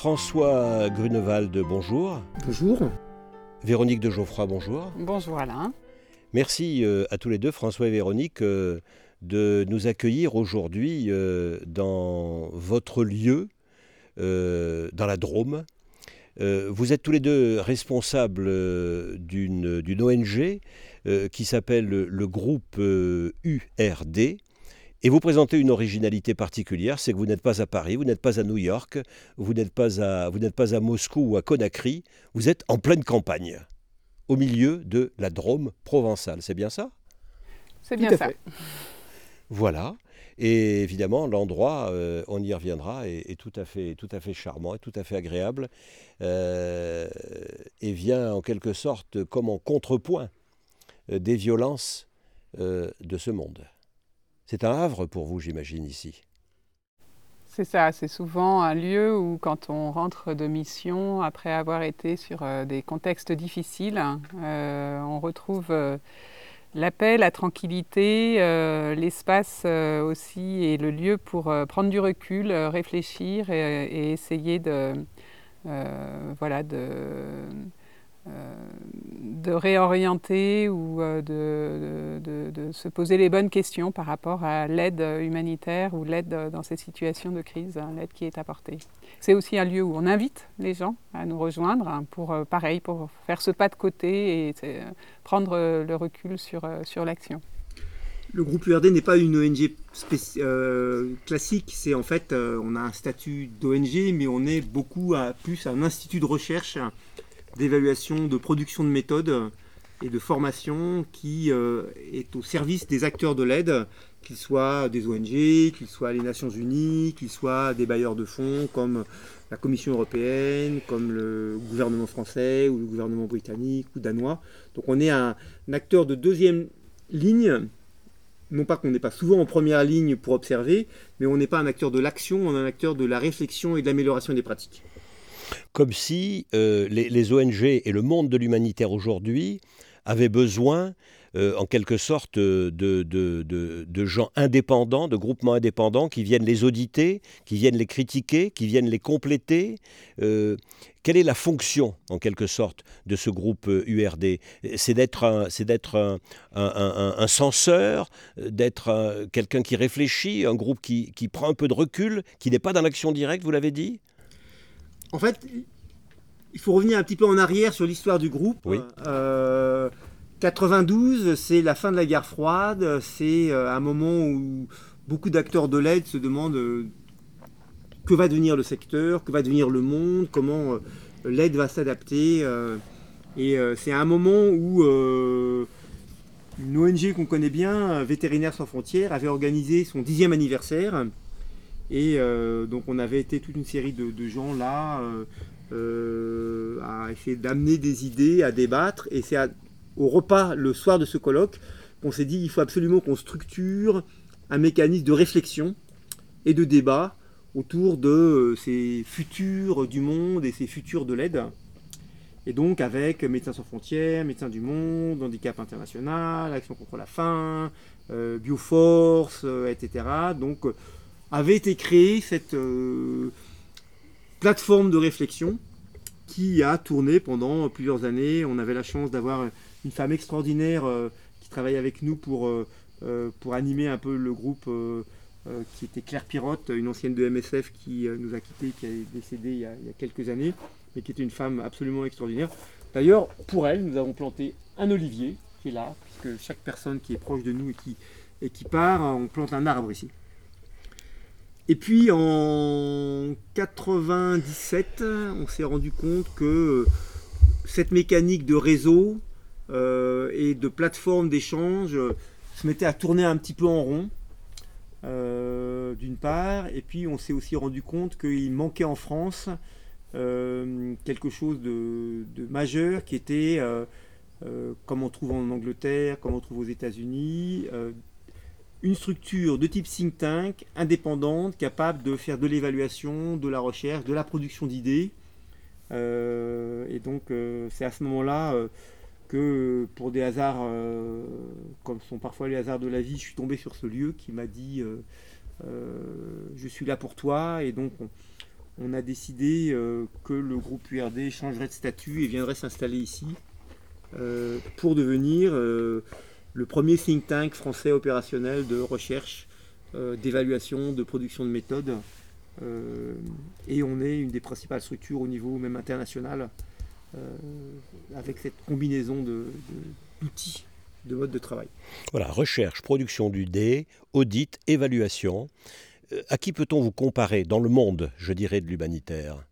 François Grunewald, bonjour. Bonjour. Véronique de Geoffroy, bonjour. Bonjour Alain. Merci euh, à tous les deux, François et Véronique, euh, de nous accueillir aujourd'hui euh, dans votre lieu, dans la Drôme. Vous êtes tous les deux responsables d'une ONG qui s'appelle le groupe URD. Et vous présentez une originalité particulière, c'est que vous n'êtes pas à Paris, vous n'êtes pas à New York, vous n'êtes pas à, vous n'êtes pas à Moscou ou à Conakry, vous êtes en pleine campagne, au milieu de la Drôme provençale. C'est bien ça? C'est bien ça. Voilà. Et évidemment, l'endroit, euh, on y reviendra, est, tout, à fait, tout à fait charmant et tout à fait agréable, euh, et vient en quelque sorte comme en contrepoint euh, des violences de ce monde. C'est un havre pour vous, j'imagine, ici. C'est ça, c'est souvent un lieu où quand on rentre de mission, après avoir été sur euh, des contextes difficiles, euh, on retrouve euh, la paix, la tranquillité, l'espace aussi et le lieu pour prendre du recul, réfléchir et, essayer de, voilà, de de réorienter ou euh, de, se poser les bonnes questions par rapport à l'aide humanitaire ou l'aide dans ces situations de crise, hein, l'aide qui est apportée. C'est aussi un lieu où on invite les gens à nous rejoindre hein, pour, euh, pareil, pour faire ce pas de côté et prendre le recul sur, sur l'action. Le groupe URD n'est pas une ONG classique, c'est en fait, on a un statut d'ONG, mais on est beaucoup plus un institut de recherche d'évaluation, de production de méthodes et de formation qui euh, est au service des acteurs de l'aide, qu'ils soient des ONG, qu'ils soient les Nations Unies, qu'ils soient des bailleurs de fonds comme la Commission européenne, comme le gouvernement français ou le gouvernement britannique ou danois. Donc on est un, acteur de deuxième ligne, non pas qu'on n'est pas souvent en première ligne pour observer, mais on n'est pas un acteur de l'action, on est un acteur de la réflexion et de l'amélioration des pratiques comme si euh, les, ONG et le monde de l'humanitaire aujourd'hui avaient besoin, euh, en quelque sorte, de, de, gens indépendants, de groupements indépendants qui viennent les auditer, qui viennent les critiquer, qui viennent les compléter. Euh, quelle est la fonction, en quelque sorte, de ce groupe URD C'est d'être un, d'être un, censeur, d'être quelqu'un qui réfléchit, un groupe qui prend un peu de recul, qui n'est pas dans l'action directe, vous l'avez dit? En fait, il faut revenir un petit peu en arrière sur l'histoire du groupe. 92, euh, c'est la fin de la guerre froide. C'est euh, un moment où beaucoup d'acteurs de l'aide se demandent euh, que va devenir le secteur, que va devenir le monde, comment l'aide va s'adapter. et c'est un moment où une ONG qu'on connaît bien, Vétérinaires sans frontières, avait organisé son dixième anniversaire. Et euh, donc on avait été toute une série de, gens là euh, euh, à essayer d'amener des idées, à débattre. Et c'est au repas le soir de ce colloque qu'on s'est dit il faut absolument qu'on structure un mécanisme de réflexion et de débat autour de ces futurs du monde et ces futurs de l'aide. Et donc avec Médecins sans frontières, Médecins du monde, Handicap international, Action contre la faim, Bioforce, etc. Donc avait été créée cette euh, plateforme de réflexion qui a tourné pendant plusieurs années. On avait la chance d'avoir une femme extraordinaire euh, qui travaille avec nous pour, euh, pour animer un peu le groupe qui était Claire Pirotte, une ancienne de MSF qui nous a quittés, qui est décédée il y, a, il y, a, quelques années, mais qui était une femme absolument extraordinaire. D'ailleurs, pour elle, nous avons planté un olivier qui est là, puisque chaque personne qui est proche de nous et qui, et qui part, on plante un arbre ici. Et puis en 97, on s'est rendu compte que cette mécanique de réseau euh, et de plateforme d'échange se mettait à tourner un petit peu en rond, euh, d'une part, et puis on s'est aussi rendu compte qu'il manquait en France quelque chose de, majeur qui était, comme on trouve en Angleterre, comme on trouve aux États-Unis, une structure de type think tank indépendante, capable de faire de l'évaluation, de la recherche, de la production d'idées. et donc c'est à ce moment-là que pour des hasards, euh, comme sont parfois les hasards de la vie, je suis tombé sur ce lieu qui m'a dit euh, euh, je suis là pour toi et donc on, a décidé que le groupe URD changerait de statut et viendrait s'installer ici pour devenir le premier think tank français opérationnel de recherche, d'évaluation, de production de méthodes. et on est une des principales structures au niveau même international euh, avec cette combinaison d'outils, de, de modes de travail. Voilà, recherche, production du audit, évaluation. Euh, à qui peut-on vous comparer dans le monde, je dirais, de l'humanitaire?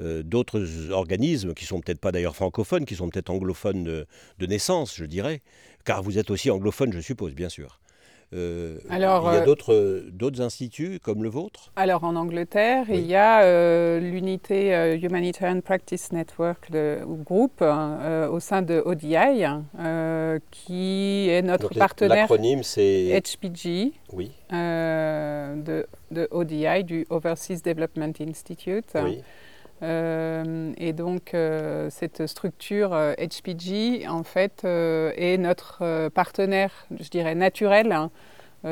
Euh, d'autres organismes qui sont peut-être pas d'ailleurs francophones, qui sont peut-être anglophones de, naissance, je dirais, car vous êtes aussi anglophone, je suppose, bien sûr. Euh, alors, il y a euh, d'autres instituts comme le vôtre? Alors en Angleterre, il y a euh, l'unité Humanitarian Practice Network, le groupe au sein de ODI, qui est notre Donc, partenaire. L'acronyme c'est HPG. Oui. De, de, ODI, du Overseas Development Institute. Oui. Et donc, cette structure HPG, en fait, est notre partenaire, je dirais, naturel hein,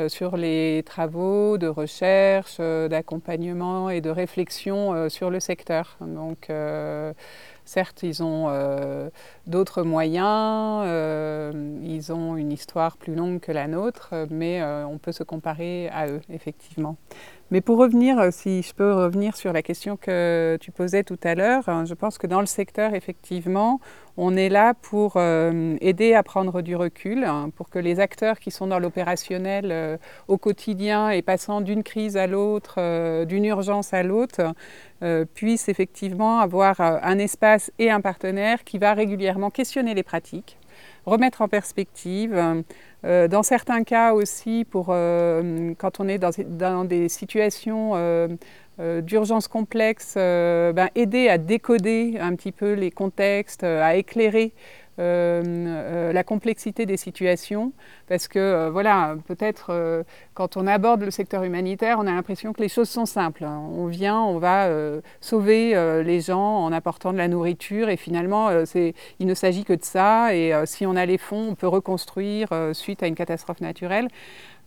sur les travaux de recherche, d'accompagnement et de réflexion sur le secteur. Donc, certes, ils ont d'autres moyens, ils ont une histoire plus longue que la nôtre, mais on peut se comparer à eux, effectivement. Mais pour revenir, euh, si je peux revenir sur la question que tu posais tout à l'heure, hein, je pense que dans le secteur, effectivement, on est là pour euh, aider à prendre du recul, hein, pour que les acteurs qui sont dans l'opérationnel euh, au quotidien et passant d'une crise à l'autre, d'une urgence à l'autre, puissent effectivement avoir un espace et un partenaire qui va régulièrement questionner les pratiques, remettre en perspective euh, dans certains cas aussi, pour, euh, quand on est dans, des situations euh, d'urgence complexe, ben, aider à décoder un petit peu les contextes, à éclairer la complexité des situations, parce que euh, voilà, peut-être quand on aborde le secteur humanitaire, on a l'impression que les choses sont simples. On vient, on va sauver les gens en apportant de la nourriture, et finalement, il ne s'agit que de ça, et si on a les fonds, on peut reconstruire suite à une catastrophe naturelle.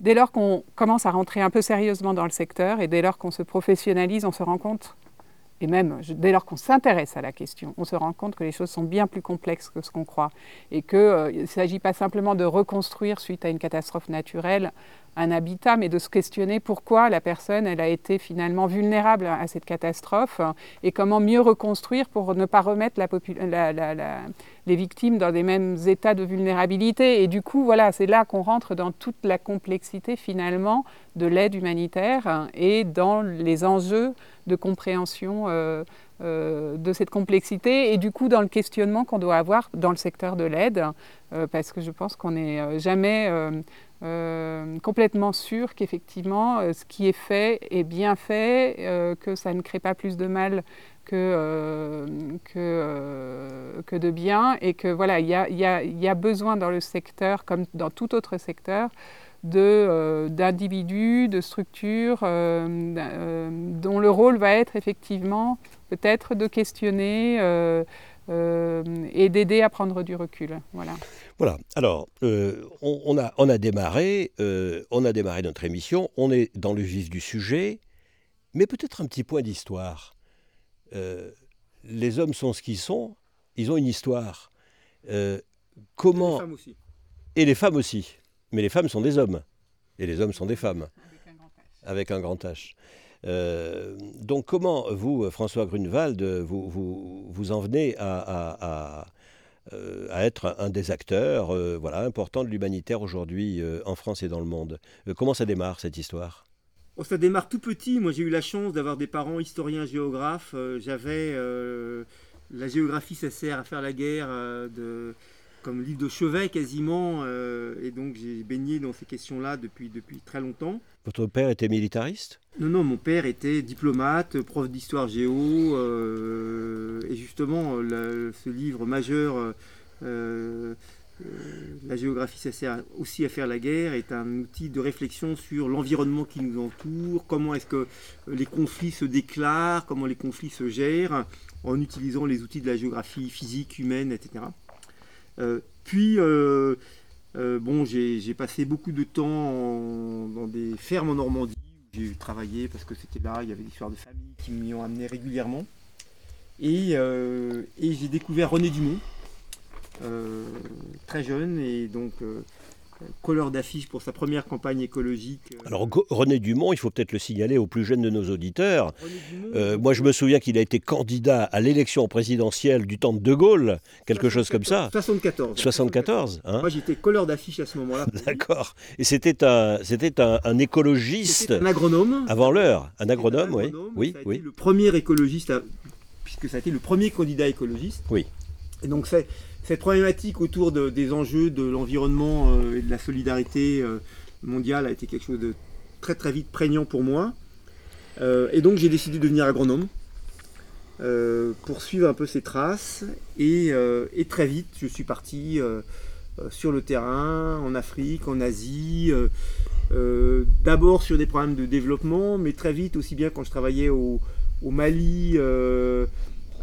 Dès lors qu'on commence à rentrer un peu sérieusement dans le secteur et dès lors qu'on se professionnalise, on se rend compte et même dès lors qu'on s'intéresse à la question, on se rend compte que les choses sont bien plus complexes que ce qu'on croit. Et qu'il euh, ne s'agit pas simplement de reconstruire suite à une catastrophe naturelle un habitat, mais de se questionner pourquoi la personne elle a été finalement vulnérable à cette catastrophe et comment mieux reconstruire pour ne pas remettre les victimes dans les mêmes états de vulnérabilité. Et du coup, voilà, c'est là qu'on rentre dans toute la complexité finalement de l'aide humanitaire et dans les enjeux de compréhension euh, euh, de cette complexité et du coup dans le questionnement qu'on doit avoir dans le secteur de l'aide, euh, parce que je pense qu'on n'est jamais complètement sûr qu'effectivement ce qui est fait est bien fait, que ça ne crée pas plus de mal que, que, que, de bien et que voilà, il y a, y, a, y a, besoin dans le secteur, comme dans tout autre secteur, euh, d'individus, de, structures euh, euh, dont le rôle va être effectivement peut-être de questionner et d'aider à prendre du recul. Voilà. Voilà. Alors, on, a, on, a démarré, on a démarré notre émission. On est dans le vif du sujet, mais peut-être un petit point d'histoire. Les hommes sont ce qu'ils sont. Ils ont une histoire. comment Et les femmes aussi. Et les femmes aussi. Mais les femmes sont des hommes. Et les hommes sont des femmes. Avec un grand H. Euh, donc comment vous, François Grunewald, vous, vous, vous en venez à, à, euh, être un des acteurs euh, voilà, importants de l'humanitaire aujourd'hui en France et dans le monde? Comment ça démarre cette histoire? Oh, Ça démarre tout petit. Moi j'ai eu la chance d'avoir des parents historiens géographes. J'avais... la géographie, ça sert à faire la guerre de comme livre de chevet quasiment, euh, et donc j'ai baigné dans ces questions-là depuis, depuis très longtemps. Votre père était militariste? Non, non, mon père était diplomate, prof d'histoire géo, et justement, ce livre majeur euh, la géographie, ça sert aussi à faire la guerre, est un outil de réflexion sur l'environnement qui nous entoure, comment est-ce que euh, les conflits se déclarent, comment les conflits se gèrent, en utilisant les outils de la géographie physique, humaine, etc. Euh, puis, bon, j'ai passé beaucoup de temps dans des fermes en Normandie, où j'ai travaillé parce que c'était là, il y avait des histoires de famille qui m'y ont amené régulièrement. Et, j'ai découvert René Dumont, euh, très jeune et donc euh, couleur d'affiche pour sa première campagne écologique. Euh. Alors René Dumont, il faut peut-être le signaler aux plus jeunes de nos auditeurs. moi, je me souviens qu'il a été candidat à l'élection présidentielle du temps de De Gaulle, quelque chose comme ça. 74. 74. Hein moi, j'étais couleur d'affiche à ce moment-là. D'accord. Et c'était un, c'était un, écologiste. un agronome. Avant l'heure, un agronome, oui, oui, oui. Le premier écologiste, puisque ça a été le premier candidat écologiste. Oui. Et donc c'est cette problématique autour des enjeux de l'environnement euh, et de la solidarité euh, mondiale a été quelque chose de très très vite prégnant pour moi. Euh, et donc j'ai décidé de devenir agronome pour suivre un peu ces traces. Et, très vite, je suis parti sur le terrain, en Afrique, en Asie. D'abord sur des problèmes de développement, mais très vite aussi bien quand je travaillais au Mali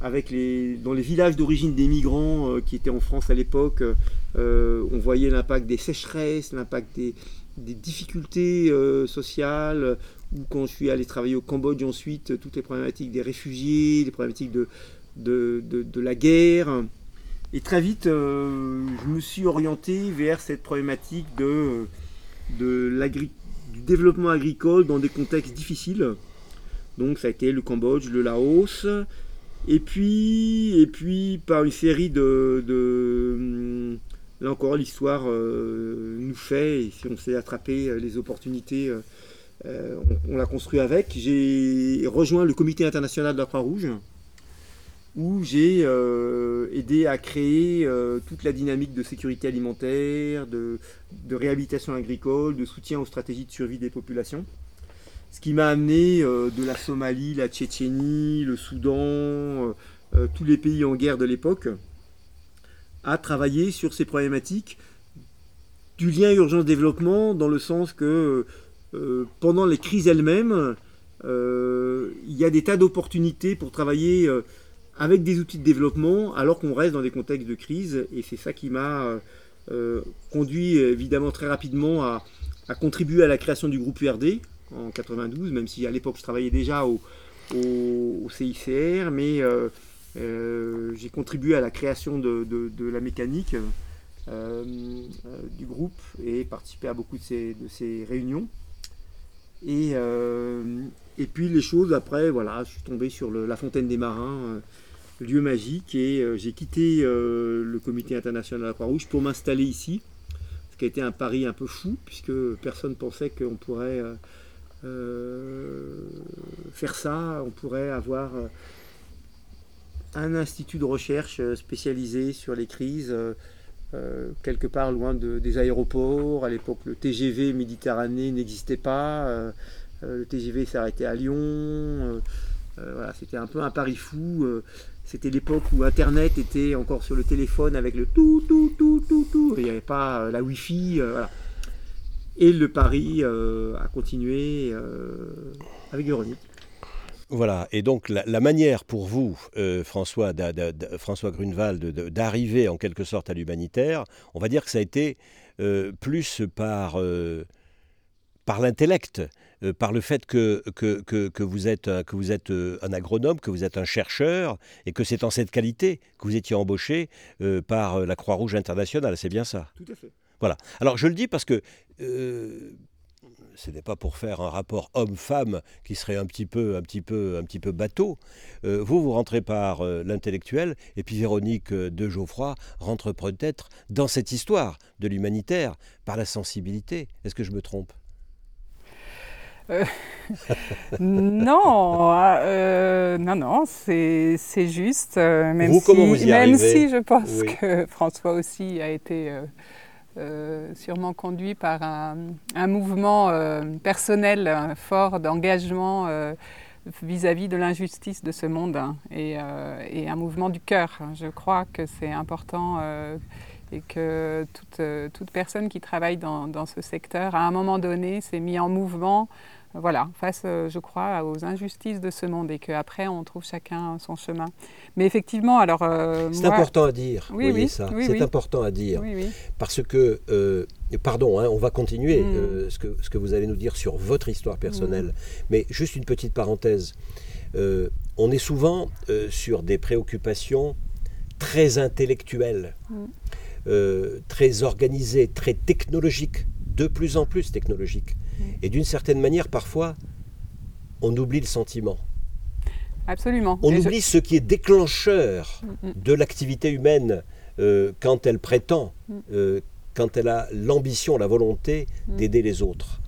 dans les villages d'origine des migrants euh, qui étaient en France à l'époque, euh, on voyait l'impact des sécheresses, l'impact des, difficultés euh, sociales, ou quand je suis allé travailler au Cambodge ensuite, toutes les problématiques des réfugiés, les problématiques de, la guerre. Et très vite, je me suis orienté vers cette problématique de du développement agricole dans des contextes difficiles. Donc ça a été le Cambodge, le Laos, et puis, et puis par une série de, hum, là encore l'histoire euh, nous fait, et si on sait attraper euh, les opportunités, euh, on, l'a construit avec. J'ai rejoint le comité international de la Croix-Rouge, où j'ai aidé à créer toute la dynamique de sécurité alimentaire, de, de réhabilitation agricole, de soutien aux stratégies de survie des populations. Ce qui m'a amené euh, de la Somalie, la Tchétchénie, le Soudan, euh, euh, tous les pays en guerre de l'époque, à travailler sur ces problématiques du lien urgence-développement, dans le sens que pendant les crises elles-mêmes, il y a des tas d'opportunités pour travailler avec des outils de développement alors qu'on reste dans des contextes de crise. Et c'est ça qui m'a conduit évidemment très rapidement à, à, contribuer à la création du groupe URD, en 92, même si à l'époque je travaillais déjà au, CICR, mais euh, euh, j'ai contribué à la création de, la mécanique euh, du groupe et participé à beaucoup de ces, réunions. Et, et, puis les choses après, voilà, je suis tombé sur la Fontaine des Marins, lieu magique, et j'ai quitté le comité international de la Croix-Rouge pour m'installer ici, ce qui a été un pari un peu fou, puisque personne pensait qu'on pourrait faire ça, on pourrait avoir euh, un institut de recherche euh, spécialisé sur les crises, quelque part loin des aéroports. À l'époque, le TGV Méditerranée n'existait pas. le TGV s'arrêtait à Lyon. voilà, c'était un peu un pari fou. c'était l'époque où Internet était encore sur le téléphone avec le tout, tout, tout, tout, tout. Il n'y avait pas la Wi-Fi. voilà. Et le pari euh, a continué euh, avec Véronique. Voilà, et donc la, manière pour vous, euh, François, François Grunewald, d'arriver en quelque sorte à l'humanitaire, on va dire que ça a été plus par, par l'intellect, par le fait que, que, que, vous êtes, que vous êtes un agronome, que vous êtes un chercheur, et que c'est en cette qualité que vous étiez embauché par la Croix-Rouge internationale, c'est bien ça? Tout à fait. Voilà. Alors je le dis parce que euh, ce n'est pas pour faire un rapport homme-femme qui serait un petit peu, un petit peu, un petit peu bateau. Euh, vous, vous rentrez par euh, l'intellectuel, et puis Véronique de Geoffroy rentre peut-être dans cette histoire de l'humanitaire par la sensibilité. Est-ce que je me trompe? Non, non, non, c'est juste. même vous, si, comment vous y Même si je pense que François aussi a été sûrement conduit par un, mouvement personnel fort d'engagement vis-à-vis de l'injustice de ce monde hein, et, un mouvement du cœur. Je crois que c'est important et que toute, toute, personne qui travaille dans, dans, ce secteur, à un moment donné, s'est mis en mouvement voilà, face, euh, je crois, aux injustices de ce monde et qu'après, on trouve chacun son chemin. Mais effectivement, alors. Euh, c'est important à dire, oui, oui, ça. c'est important à dire. Parce que, euh, pardon, hein, on va continuer mm. ce, que, ce que vous allez nous dire sur votre histoire personnelle. Mm. Mais juste une petite parenthèse. on est souvent sur des préoccupations très intellectuelles. Mm. Euh, très organisé, très technologique, de plus en plus technologique. Mm. Et d'une certaine manière, parfois, on oublie le sentiment. Absolument. On oublie ce qui est déclencheur mm, mm. de l'activité humaine euh, quand elle prétend, euh, quand elle a l'ambition, la volonté d'aider les autres.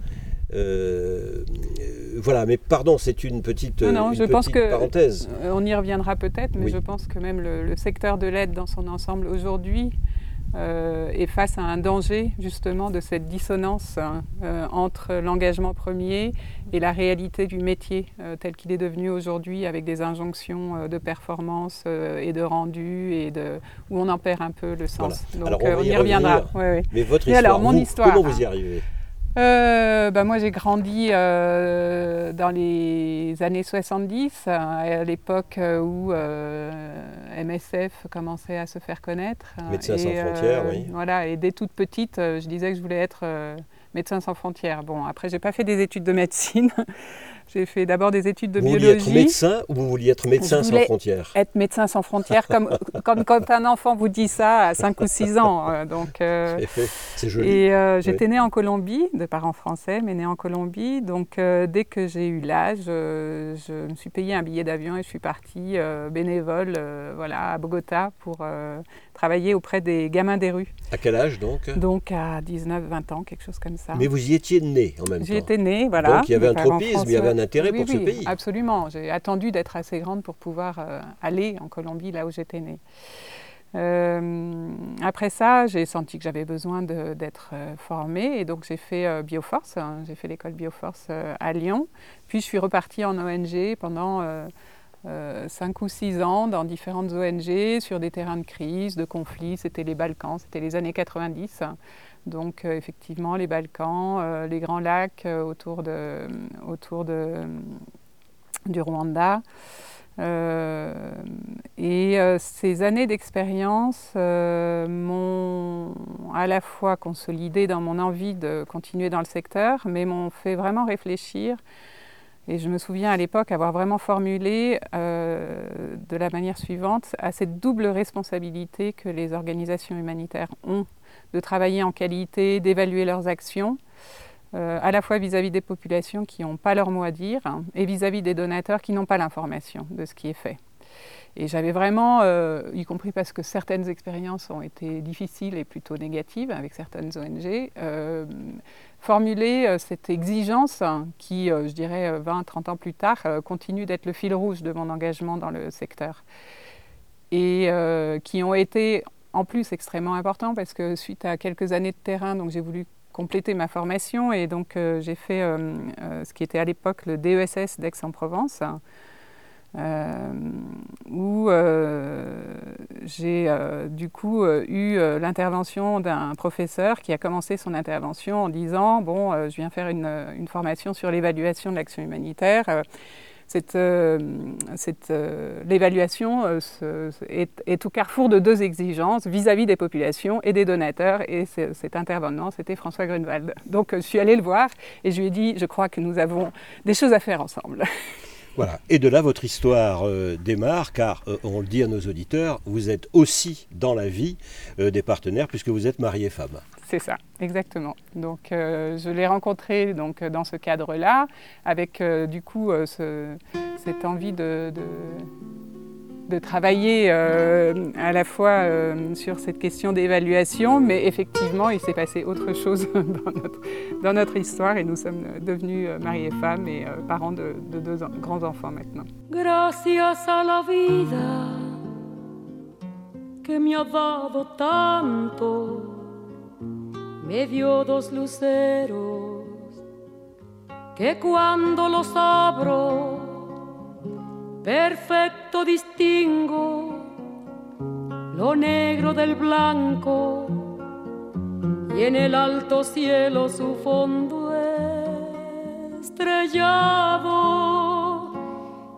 voilà, mais pardon, c'est une petite, non, je pense que parenthèse. On y reviendra peut-être, mais je pense que même le secteur de l'aide dans son ensemble aujourd'hui euh, et face à un danger justement de cette dissonance euh, entre l'engagement premier et la réalité du métier euh, tel qu'il est devenu aujourd'hui avec des injonctions de performance et de rendu et de, où on en perd un peu le sens. Donc on, y, reviendra. Mais votre histoire, alors, mon histoire, comment vous y arrivez? Euh, bah, moi, j'ai grandi euh, dans les années 70, à l'époque où euh, MSF commençait à se faire connaître. Médecins sans frontières, oui. Voilà, et dès toute petite, je disais que je voulais être médecin sans frontières. Bon, après, j'ai pas fait des études de médecine. J'ai fait d'abord des études de biologie. Vous vouliez être médecin ou vous vouliez être médecin sans frontières? Être médecin sans frontières, comme, comme quand un enfant vous dit ça à 5 ou 6 ans. Euh, donc, euh, c'est joli. Et euh, j'étais née en Colombie, de parents français, mais née en Colombie. Donc dès que j'ai eu l'âge, je me suis payé un billet d'avion et je suis partie bénévole voilà, à Bogota pour travailler auprès des gamins des rues. À quel âge donc? Donc à 19-20 ans, quelque chose comme ça. Mais vous y étiez né en même temps J'y étais né, voilà. Donc il y avait un tropisme, il y avait un intérêt pour ce pays. Absolument. J'ai attendu d'être assez grande pour pouvoir euh, aller en Colombie, là où j'étais née. Euh, après ça, j'ai senti que j'avais besoin d'être euh, formée et donc j'ai fait Bioforce, hein. j'ai fait l'école Bioforce à Lyon. Puis je suis repartie en ONG pendant 5 ou 6 ans dans différentes ONG sur des terrains de crise, de conflits. C'était les Balkans, c'était les années 90. Donc euh, effectivement, les Balkans, euh, les Grands Lacs euh, autour, du Rwanda. et ces années d'expérience m'ont à la fois consolidé dans mon envie de continuer dans le secteur, mais m'ont fait vraiment réfléchir. Et je me souviens à l'époque avoir vraiment formulé de la manière suivante à cette double responsabilité que les organisations humanitaires ont de travailler en qualité, d'évaluer leurs actions, euh, à la fois vis-à-vis des populations qui n'ont pas leur mot à dire hein, et vis-à-vis des donateurs qui n'ont pas l'information de ce qui est fait. Et j'avais vraiment, euh, y compris parce que certaines expériences ont été difficiles et plutôt négatives avec certaines ONG, euh, formulé cette exigence qui, je dirais, 20-30 ans plus tard, continue d'être le fil rouge de mon engagement dans le secteur. Et qui ont été en plus extrêmement important parce que suite à quelques années de terrain, donc j'ai voulu compléter ma formation et donc euh, j'ai fait euh, euh, ce qui était à l'époque le DESS d'Aix-en-Provence. où j'ai du coup eu l'intervention d'un professeur qui a commencé son intervention en disant Bon, je viens faire une, une formation sur l'évaluation de l'action humanitaire euh, euh, l'évaluation euh, est, au carrefour de deux exigences vis-à-vis des populations et des donateurs. Et cet intervenant, c'était François Grunewald. Donc je suis allée le voir et je lui ai dit, je crois que nous avons des choses à faire ensemble. Voilà, et de là votre histoire démarre, car on le dit à nos auditeurs, vous êtes aussi dans la vie des partenaires puisque vous êtes marié femme. C'est ça, exactement. Donc euh, je l'ai rencontré donc, dans ce cadre-là, avec euh, du coup euh, cette envie de, travailler à la fois sur cette question d'évaluation, mais effectivement il s'est passé autre chose dans notre, histoire et nous sommes devenus mari et femme et parents de, de deux grands enfants maintenant. Gracias a la vida que me ha dado tanto. me dio dos luceros que cuando los abro, perfecto distingo lo negro del blanco y en el alto cielo su fondo estrellado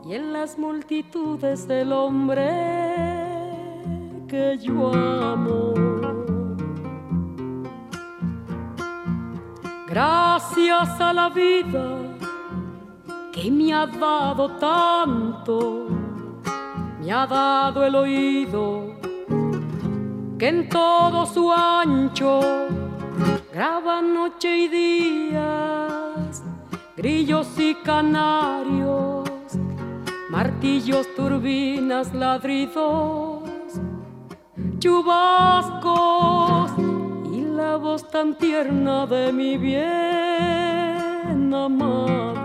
y en las multitudes del hombre que yo amo. Gracias a la vida que me ha dado tanto, me ha dado el oído que en todo su ancho graba noche y días, grillos y canarios, martillos, turbinas, ladridos, chubascos y la voz tan tierna de mi bien amado.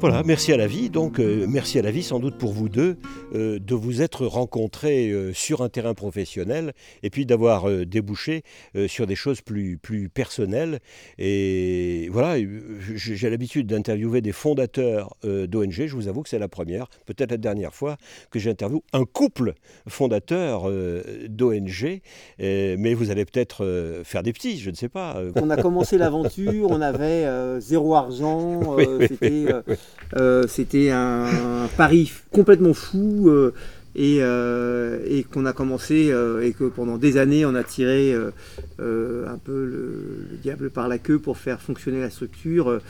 Voilà, merci à la vie. Donc, euh, merci à la vie, sans doute pour vous deux, euh, de vous être rencontrés euh, sur un terrain professionnel et puis d'avoir débouché sur des choses plus, plus personnelles. Et voilà, j'ai l'habitude d'interviewer des fondateurs d'ONG. Je vous avoue que c'est la première, peut-être la dernière fois, que j'interviewe un couple fondateur d'ONG. Mais vous allez peut-être faire des petits, je ne sais pas. On a commencé l'aventure, on avait zéro argent, Oui, oui, c'était oui, euh, c'était un, pari complètement fou euh, et, euh, et qu'on a commencé et que pendant des années on a tiré un peu le diable par la queue pour faire fonctionner la structure.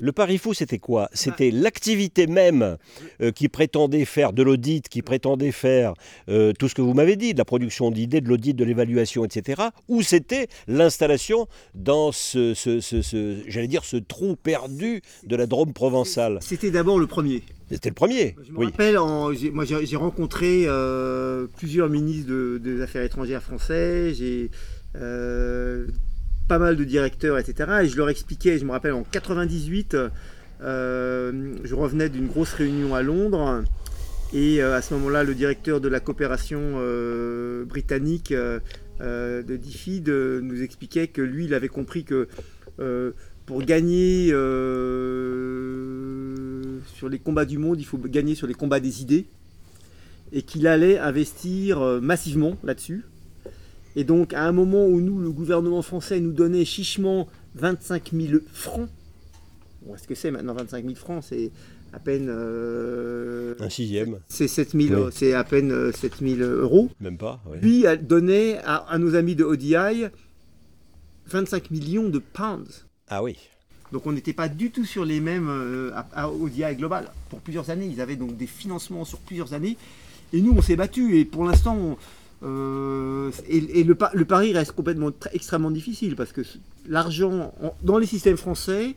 Le pari fou, c'était quoi? C'était l'activité même euh, qui prétendait faire de l'audit, qui prétendait faire euh, tout ce que vous m'avez dit, de la production d'idées, de l'audit, de l'évaluation, etc. Ou c'était l'installation dans ce, ce- ce- ce- j'allais dire, ce trou perdu de la Drôme provençale. C'était d'abord le premier. C'était le premier. Je me Oui. rappelle, en- moi j'ai j'ai rencontré euh, plusieurs ministres de- des Affaires étrangères français, j'ai euh, pas mal de directeurs, etc. Et je leur expliquais, je me rappelle en 98, euh, je revenais d'une grosse réunion à Londres. Et euh, à ce moment-là, le directeur de la coopération euh, britannique de DFID nous expliquait que lui, il avait compris que pour gagner sur les combats du monde, il faut gagner sur les combats des idées. Et qu'il allait investir massivement là-dessus. Et donc, à un moment où nous, le gouvernement français, nous donnait chichement 25 000 francs, bon, est-ce que c'est maintenant 25 000 francs C'est à peine. euh, Un sixième, c'est 7 000, Oui. c'est à peine euh, 7 000 euros. même pas. oui. Lui a donné à, à nos amis de ODI 25 millions de pounds. Ah oui. Donc on n'était pas du tout sur les mêmes euh, à, à ODI Global pour plusieurs années. Ils avaient donc des financements sur plusieurs années. Et nous, on s'est battu. Et pour l'instant, euh, et, le, pa- le pari reste complètement extrêmement difficile parce que l'argent en- dans les systèmes français,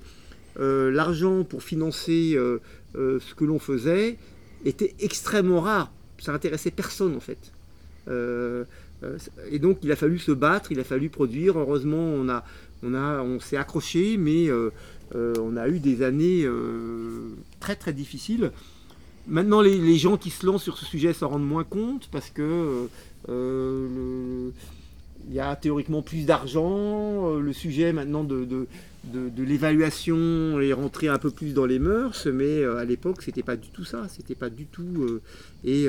euh, l'argent pour financer euh, ce que l'on faisait était extrêmement rare. Ça intéressait personne en fait. Et donc il a fallu se battre, il a fallu produire. Heureusement, on s'est accroché, mais on a eu des années très très difficiles. Maintenant, les, gens qui se lancent sur ce sujet s'en rendent moins compte parce que le- il y a théoriquement plus d'argent, euh, le sujet maintenant de, de, de, l'évaluation est rentré un peu plus dans les mœurs, mais à l'époque c'était pas du tout ça, c'était pas du tout. et,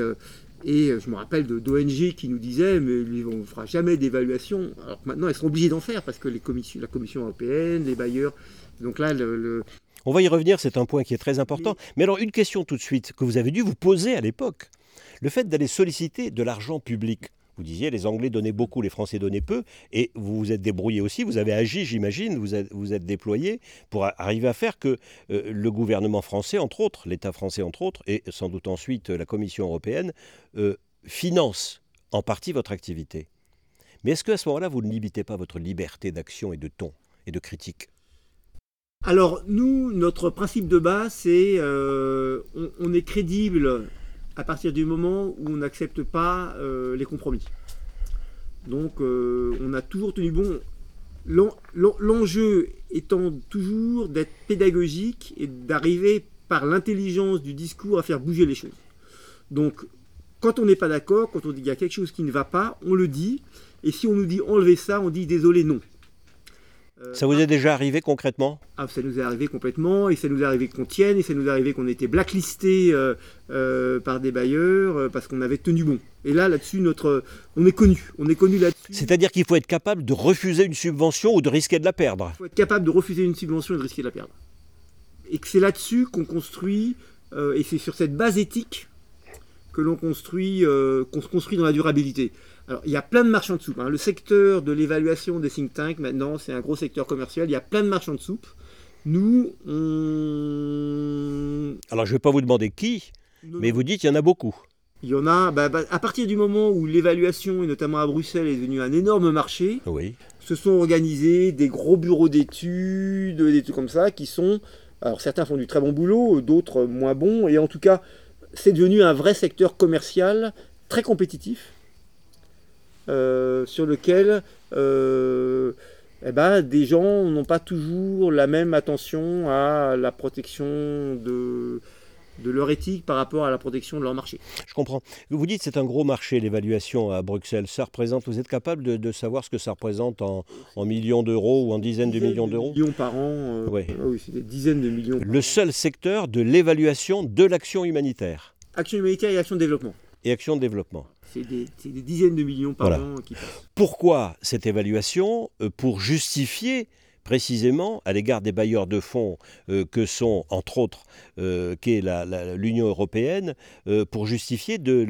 et je me rappelle d'ONG qui nous disait mais on ne fera jamais d'évaluation, alors que maintenant elles sont obligées d'en faire parce que les commissions, la Commission européenne, les bailleurs. Donc là, le on va y revenir, c'est un point qui est très important. Mais alors, une question tout de suite que vous avez dû vous poser à l'époque. Le fait d'aller solliciter de l'argent public. Vous disiez, les Anglais donnaient beaucoup, les Français donnaient peu, et vous vous êtes débrouillé aussi, vous avez agi, j'imagine, vous êtes, vous êtes déployé pour arriver à faire que euh, le gouvernement français, entre autres, l'État français, entre autres, et sans doute ensuite la Commission européenne, euh, finance en partie votre activité. Mais est-ce qu'à ce, ce moment-là, vous ne limitez pas votre liberté d'action et de ton et de critique? Alors nous, notre principe de base, c'est euh, on, est crédible à partir du moment où on n'accepte pas euh, les compromis. Donc euh, on a toujours tenu bon. L'enjeu étant toujours d'être pédagogique et d'arriver par l'intelligence du discours à faire bouger les choses. Donc quand on n'est pas d'accord, quand on dit qu'il y a quelque chose qui ne va pas, on le dit. Et si on nous dit enlevez ça, on dit désolé, non. Euh, ça vous est déjà arrivé concrètement ah, Ça nous est arrivé complètement, et ça nous est arrivé qu'on tienne, et ça nous est arrivé qu'on était blacklisté euh, euh, par des bailleurs parce qu'on avait tenu bon. Et là, là-dessus, notre, on est connu, on est connu là-dessus. C'est-à-dire qu'il faut être capable de refuser une subvention ou de risquer de la perdre. Il faut être capable de refuser une subvention et de risquer de la perdre. Et que c'est là-dessus qu'on construit, et c'est sur cette base éthique que l'on construit, qu'on se construit dans la durabilité. Alors, il y a plein de marchands de soupe. Hein. Le secteur de l'évaluation des think tanks, maintenant, c'est un gros secteur commercial. Il y a plein de marchands de soupe. Nous, on... Alors, je ne vais pas vous demander qui, mais vous dites qu'il y en a beaucoup. Il y en a, bah, bah, à partir du moment où l'évaluation, et notamment à Bruxelles, est devenue un énorme marché, oui. se sont organisés des gros bureaux d'études, des trucs comme ça, qui sont. Alors certains font du très bon boulot, d'autres moins bons, et en tout cas, c'est devenu un vrai secteur commercial très compétitif euh, sur lequel euh, eh ben, des gens n'ont pas toujours la même attention à la protection de, de leur éthique par rapport à la protection de leur marché. Je comprends. Vous dites c'est un gros marché, l'évaluation à Bruxelles. Ça représente, vous êtes capable de, savoir ce que ça représente en, millions d'euros ou en dizaines, de millions d'euros Millions par an. Euh, oui, c'est des dizaines de millions. Le seul secteur de l'évaluation de l'action humanitaire. Action humanitaire et action de développement. Et action de développement. C'est des, dizaines de millions par an qui passent. Pourquoi cette évaluation euh, Pour justifier précisément à l'égard des bailleurs de fonds euh, que sont, entre autres, euh, qu'est l'Union européenne, pour justifier de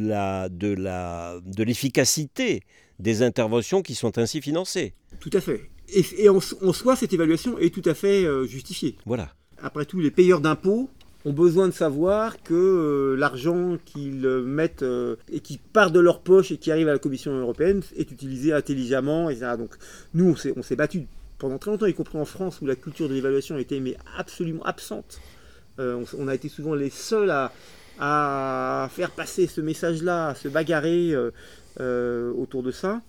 l'efficacité de, des interventions qui sont ainsi financées. Tout à fait. Et, en, en, soi, cette évaluation est tout à fait justifiée. Voilà. Après tout, les payeurs d'impôts ont besoin de savoir que euh, l'argent qu'ils mettent euh, et qui part de leur poche et qui arrive à la Commission européenne est utilisé intelligemment, etc. Donc nous, on s'est battu pendant très longtemps, y compris en France, où la culture de l'évaluation a été mais absolument absente. Euh, on, a été souvent les seuls à, faire passer ce message-là, à se bagarrer autour de ça.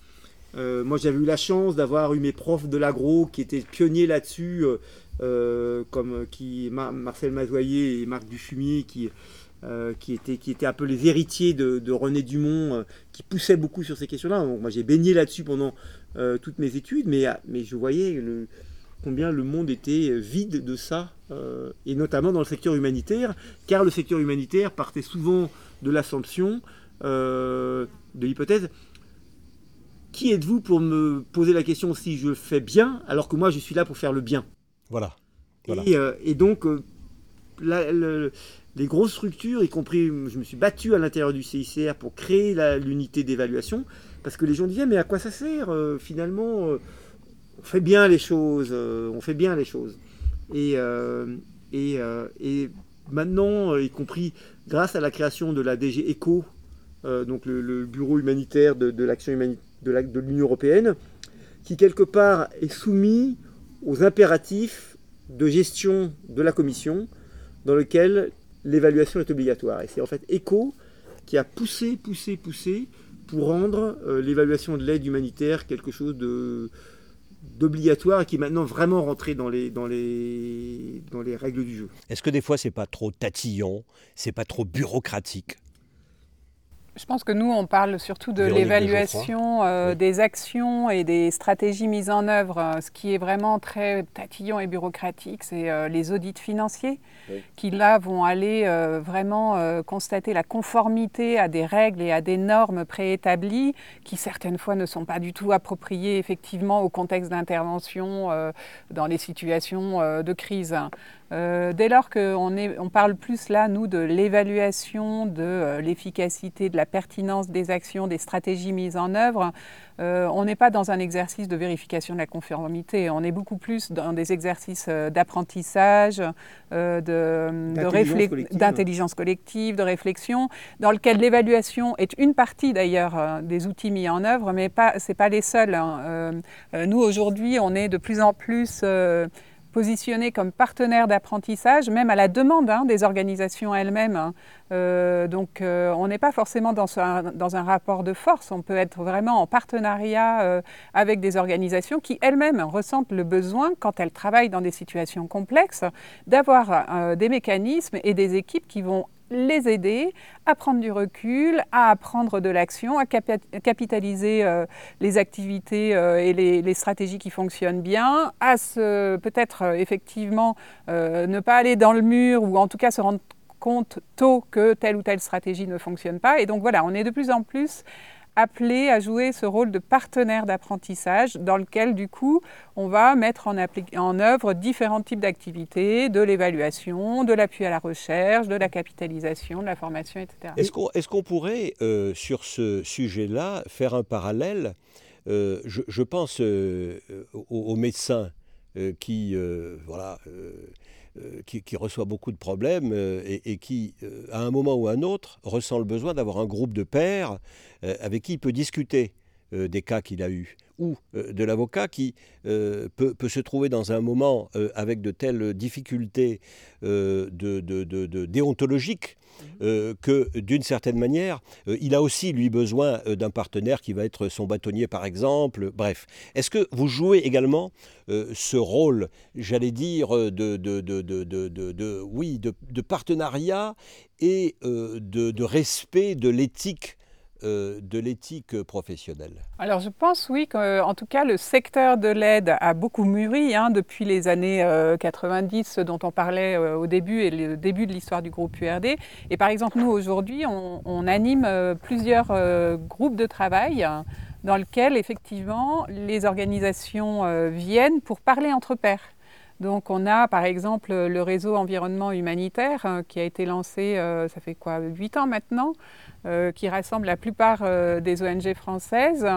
moi, j'avais eu la chance d'avoir eu mes profs de l'agro qui étaient pionniers là-dessus euh, comme qui, Marcel Mazoyer et Marc Dufumier, qui, euh, étaient, qui étaient un peu les héritiers de, René Dumont, euh, qui poussaient beaucoup sur ces questions-là. moi, j'ai baigné là-dessus pendant toutes mes études, mais, mais je voyais le, combien le monde était vide de ça, et notamment dans le secteur humanitaire, car le secteur humanitaire partait souvent de l'assumption, de l'hypothèse, qui êtes-vous pour me poser la question si je fais bien, alors que moi je suis là pour faire le bien? Voilà. Euh, et, donc, euh, les grosses structures, y compris, je me suis battu à l'intérieur du CICR pour créer l'unité d'évaluation, parce que les gens disaient, mais à quoi ça sert euh, Finalement, on fait bien les choses, on fait bien les choses. Et, et, maintenant, y compris grâce à la création de la DG ECO, donc le, bureau humanitaire de, l'action humanitaire de l'Union européenne, qui quelque part est soumis aux impératifs de gestion de la commission dans lequel l'évaluation est obligatoire. Et c'est en fait ECHO qui a poussé, poussé, poussé pour rendre euh, l'évaluation de l'aide humanitaire quelque chose d'obligatoire et qui est maintenant vraiment rentré dans les règles du jeu. Est-ce que des fois c'est pas trop tatillon, c'est pas trop bureaucratique? Je pense que nous, on parle surtout de l'évaluation euh, Oui. des actions et des stratégies mises en œuvre. Euh, Ce qui est vraiment très tatillon et bureaucratique, c'est euh, les audits financiers Oui. qui, là, vont aller euh, vraiment constater la conformité à des règles et à des normes préétablies qui, certaines fois, ne sont pas du tout appropriées, effectivement, au contexte d'intervention dans les situations de crise. Euh, dès lors qu'on on parle plus là, nous, de l'évaluation de euh, l'efficacité, de la pertinence des actions, des stratégies mises en œuvre, euh, on n'est pas dans un exercice de vérification de la conformité, on est beaucoup plus dans des exercices d'apprentissage, D'intelligence collective. de réflexion, dans lequel l'évaluation est une partie d'ailleurs des outils mis en œuvre, mais pas, c'est pas les seuls. hein. Nous, aujourd'hui, on est de plus en plus... positionnés comme partenaires d'apprentissage, même à la demande hein, des organisations elles-mêmes. hein. Euh, donc euh, on n'est pas forcément dans, dans un rapport de force, on peut être vraiment en partenariat euh, avec des organisations qui elles-mêmes ressentent le besoin, quand elles travaillent dans des situations complexes, d'avoir des mécanismes et des équipes qui vont les aider à prendre du recul, à apprendre de l'action, à capitaliser euh, les activités euh, et les, les stratégies qui fonctionnent bien, à peut-être euh, effectivement ne pas aller dans le mur ou en tout cas se rendre compte tôt que telle ou telle stratégie ne fonctionne pas. Et donc voilà, on est de plus en plus appelé à jouer ce rôle de partenaire d'apprentissage dans lequel du coup on va mettre en, œuvre différents types d'activités, de l'évaluation, de l'appui à la recherche, de la capitalisation, de la formation, etc. Est-ce qu'on pourrait, euh, sur ce sujet-là, faire un parallèle Euh, je, pense euh, aux, médecins qui, voilà, qui, qui reçoit beaucoup de problèmes euh, et, qui, euh, à un moment ou à un autre, ressent le besoin d'avoir un groupe de pairs euh, avec qui il peut discuter euh, des cas qu'il a eus, ou euh, de l'avocat qui euh, peut, peut se trouver dans un moment avec de telles difficultés de, de- de- de déontologiques euh, que d'une certaine manière, euh, il a aussi lui besoin euh, d'un partenaire qui va être son bâtonnier par exemple. Bref, est-ce que vous jouez également ce rôle, j'allais dire, de, oui, de, partenariat et de, respect de l'éthique de l'éthique professionnelle Alors je pense oui qu'en tout cas le secteur de l'aide a beaucoup mûri hein, depuis les années euh, 90, ce dont on parlait euh, au début et le début de l'histoire du groupe URD. Et par exemple nous aujourd'hui on, anime euh, plusieurs euh, groupes de travail hein, dans lesquels effectivement les organisations euh, viennent pour parler entre pairs. Donc on a par exemple le réseau environnement humanitaire euh, qui a été lancé, euh, ça fait quoi, 8 ans maintenant, euh, qui rassemble la plupart des ONG françaises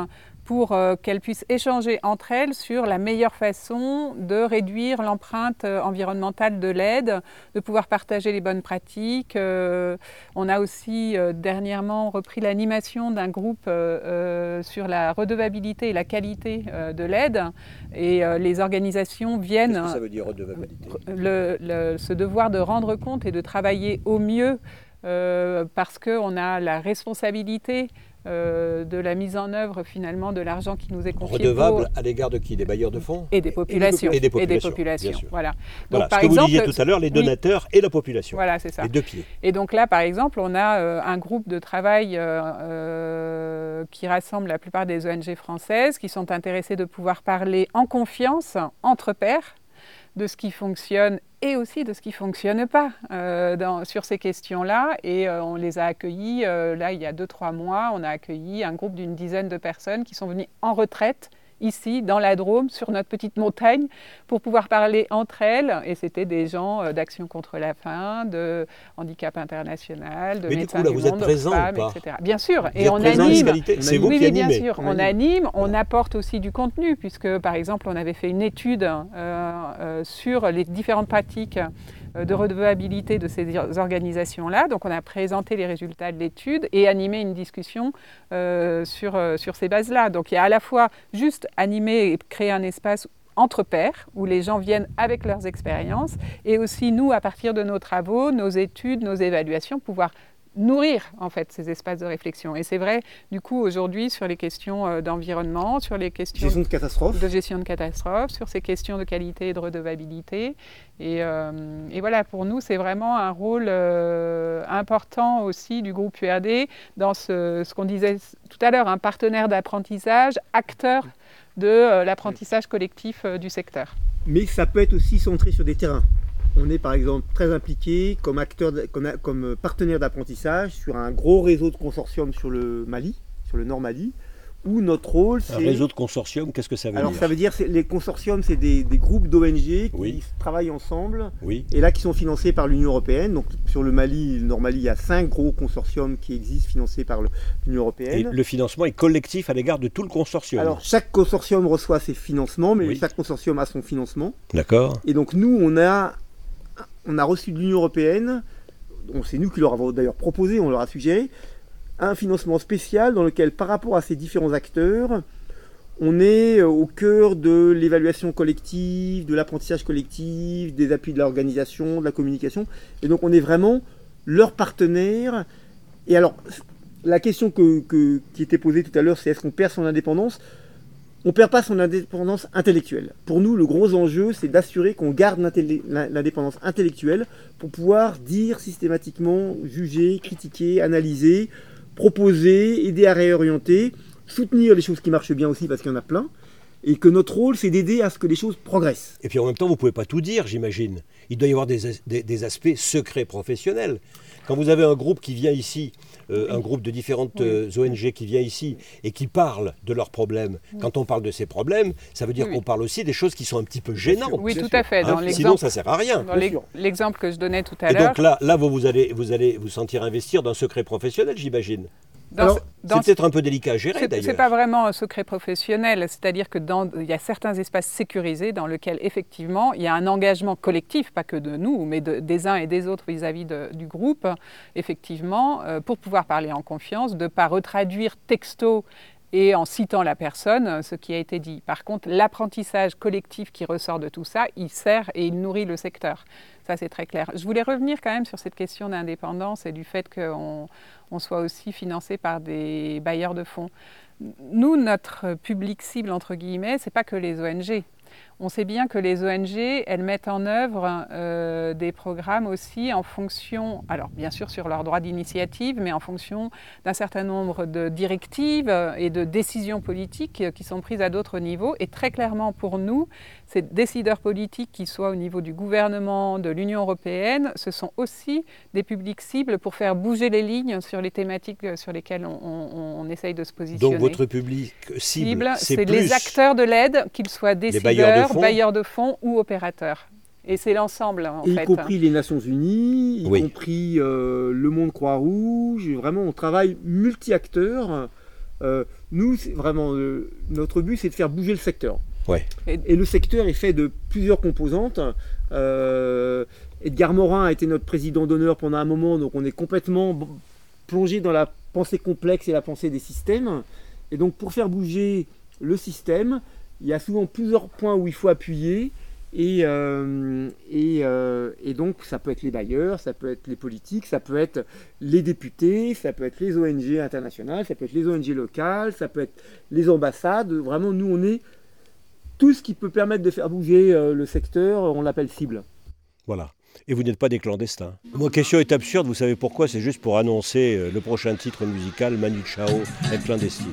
pour euh, qu'elles puissent échanger entre elles sur la meilleure façon de réduire l'empreinte euh, environnementale de l'aide, de pouvoir partager les bonnes pratiques. Euh, on a aussi euh, dernièrement repris l'animation d'un groupe sur la redevabilité et la qualité de l'aide et les organisations viennent que ça veut dire redevabilité? le, le- ce devoir de rendre compte et de travailler au mieux euh, parce qu'on a la responsabilité euh, de la mise en œuvre finalement de l'argent qui nous est confié pour- Redevable à l'égard de qui? Des bailleurs de fonds? Et des populations Et des populations, bien sûr. voilà Voilà, donc par ce que vous exemple disiez tout à l'heure, les oui. donateurs et la population. voilà c'est ça Les deux pieds. et donc là, par exemple, on a euh, un groupe de travail euh, qui rassemble la plupart des ONG françaises qui sont intéressées de pouvoir parler en confiance entre pairs de ce qui fonctionne et aussi de ce qui ne fonctionne pas euh, sur ces questions-là. Et euh, on les a accueillis, euh, là, il y a deux, trois mois, on a accueilli un groupe d'une dizaine de personnes qui sont venues en retraite ici, dans la Drôme, sur notre petite montagne, pour pouvoir parler entre elles. Et c'était des gens euh, d'Action contre la faim, de Handicap International, de Mais du Médecins coup, là, du vous êtes Monde, ou Oxfam, pas etc. Bien sûr, Vous et êtes on anime. C'est vous oui, qui oui, bien sûr. On anime. on apporte aussi du contenu, puisque par exemple, on avait fait une étude euh, euh, sur les différentes pratiques de redevabilité de ces organisations-là. Donc, on a présenté les résultats de l'étude et animé une discussion euh, sur, euh, sur ces bases-là. Donc, il y a à la fois juste animer et créer un espace entre pairs, où les gens viennent avec leurs expériences, et aussi nous, à partir de nos travaux, nos études, nos évaluations, pouvoir nourrir en fait ces espaces de réflexion. Et c'est vrai, du coup, aujourd'hui, sur les questions euh, d'environnement, sur les questions Gestion de catastrophe. de gestion de catastrophes, sur ces questions de qualité et de redevabilité. Et, euh, et voilà, pour nous, c'est vraiment un rôle euh, important aussi du groupe URD dans ce, ce qu'on disait tout à l'heure, un partenaire d'apprentissage, acteur de euh, l'apprentissage collectif du secteur. Mais ça peut être aussi centré sur des terrains. On est par exemple très impliqué comme, acteur, de- comme, partenaire d'apprentissage sur un gros réseau de consortium sur le Mali, sur le Nord Mali, où notre rôle Un c'est... réseau de consortium, qu'est-ce que ça veut Alors dire ça veut dire c'est les consortiums, c'est des, des groupes d'ONG qui Oui. travaillent ensemble Oui, et là qui sont financés par l'Union européenne. Donc sur le Mali, le Nord Mali, il y a cinq gros consortiums qui existent financés par l'Union et européenne. le financement est collectif à l'égard de tout le consortium. Alors chaque consortium reçoit ses financements, mais Oui. chaque consortium a son financement. D'accord Et donc nous, on a, on a reçu de l'Union européenne, c'est nous qui leur avons d'ailleurs proposé, on leur a suggéré, un financement spécial dans lequel, par rapport à ces différents acteurs, on est euh, au cœur de l'évaluation collective, de l'apprentissage collectif, des appuis de l'organisation, de la communication. Et donc on est vraiment leur partenaire. Et alors, la question que- que- qui était posée tout à l'heure, c'est est-ce qu'on perd son indépendance? On ne perd pas son indépendance intellectuelle. Pour nous, le gros enjeu, c'est d'assurer qu'on garde l'indépendance intellectuelle pour pouvoir dire systématiquement, juger, critiquer, analyser, proposer, aider à réorienter, soutenir les choses qui marchent bien aussi parce qu'il y en a plein, et que notre rôle, c'est d'aider à ce que les choses progressent. Et puis en même temps, vous ne pouvez pas tout dire, j'imagine. Il doit y avoir des- des aspects secrets professionnels. Quand vous avez un groupe qui vient ici, euh, un groupe de différentes euh, ONG qui vient ici et qui parle de leurs problèmes, quand on parle de ces problèmes, ça veut dire qu'on parle aussi des choses qui sont un petit peu gênantes. Oui, tout à fait. Hein, Sinon, ça sert à rien. dans l'exemple que je donnais tout à Et l'heure, donc là, là vous, vous allez, vous allez vous sentir investir d'un secret professionnel, j'imagine. Alors, C'est peut-être un peu délicat à gérer d'ailleurs. C'est pas vraiment un secret professionnel, c'est-à-dire que dans, il y a certains espaces sécurisés dans lesquels effectivement il y a un engagement collectif, pas que de nous, mais de- des uns et des autres vis-à-vis du groupe, effectivement, euh, pour pouvoir parler en confiance, de ne pas retraduire texto et en citant la personne euh, ce qui a été dit. Par contre, l'apprentissage collectif qui ressort de tout ça, il sert et il nourrit le secteur. Ça, c'est très clair. Je voulais revenir quand même sur cette question d'indépendance et du fait qu'on on soit aussi financé par des bailleurs de fonds. Nous, notre public cible, entre guillemets, c'est pas que les ONG. On sait bien que les ONG, elles mettent en œuvre euh, des programmes aussi en fonction, alors bien sûr sur leur droit d'initiative, mais en fonction d'un certain nombre de directives et de décisions politiques qui sont prises à d'autres niveaux. Et très clairement pour nous, ces décideurs politiques, qui soient au niveau du gouvernement, de l'Union européenne, ce sont aussi des publics cibles pour faire bouger les lignes sur les thématiques sur lesquelles on, on- on essaye de se positionner Donc votre public cible, cible, c'est c'est plus les acteurs de l'aide, qu'ils soient décideurs, bailleurs de fonds. bailleurs de fonds ou opérateurs. Et c'est l'ensemble, en y fait. compris les Nations Unies, y Oui. compris euh, le Monde Croix-Rouge. Vraiment, on travaille multi-acteurs. Euh, nous, vraiment euh, notre but, c'est de faire bouger le secteur. Ouais. Et le secteur est fait de plusieurs composantes. Euh, Edgar Morin a été notre président d'honneur pendant un moment, donc on est complètement plongé dans la pensée complexe et la pensée des systèmes. Et donc, pour faire bouger le système, il y a souvent plusieurs points où il faut appuyer. Et, euh, euh, et donc, ça peut être les bailleurs, ça peut être les politiques, ça peut être les députés, ça peut être les ONG internationales, ça peut être les ONG locales, ça peut être les ambassades. Vraiment, nous, on est tout ce qui peut permettre de faire bouger euh, le secteur, on l'appelle cible. Voilà. Et vous n'êtes pas des clandestins. Mon question est absurde, vous savez pourquoi? C'est juste pour annoncer le prochain titre musical, Manu Chao est clandestine.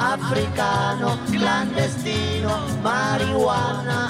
africano clandestino, marijuana.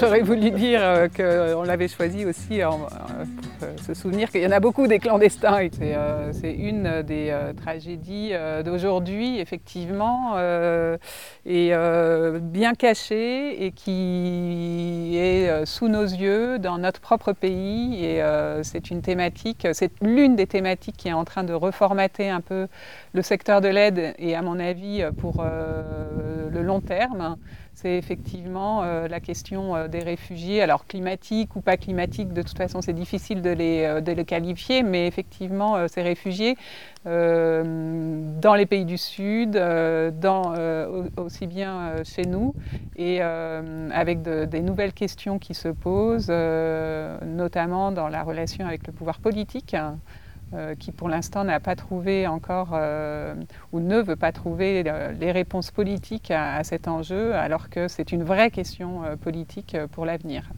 J'aurais voulu dire euh, qu'on l'avait choisi aussi en, euh, euh, se souvenir qu'il y en a beaucoup des clandestins. C'est euh, une des euh, tragédies euh, d'aujourd'hui, effectivement, euh, et euh, bien cachée et qui est euh, sous nos yeux dans notre propre pays. Et euh, c'est une thématique, c'est l'une des thématiques qui est en train de reformater un peu le secteur de l'aide et à mon avis pour euh, le long terme. C'est effectivement euh, la question euh, des réfugiés, alors climatiques ou pas climatiques, de toute façon c'est difficile de les, euh, de les qualifier, mais effectivement euh, ces réfugiés euh, dans les pays du Sud, euh, dans, euh, au- aussi bien euh, chez nous, et euh, avec de- des nouvelles questions qui se posent, euh, notamment dans la relation avec le pouvoir politique. Euh, qui pour l'instant n'a pas trouvé encore euh, ou ne veut pas trouver euh, les réponses politiques à, à cet enjeu, alors que c'est une vraie question euh, politique pour l'avenir.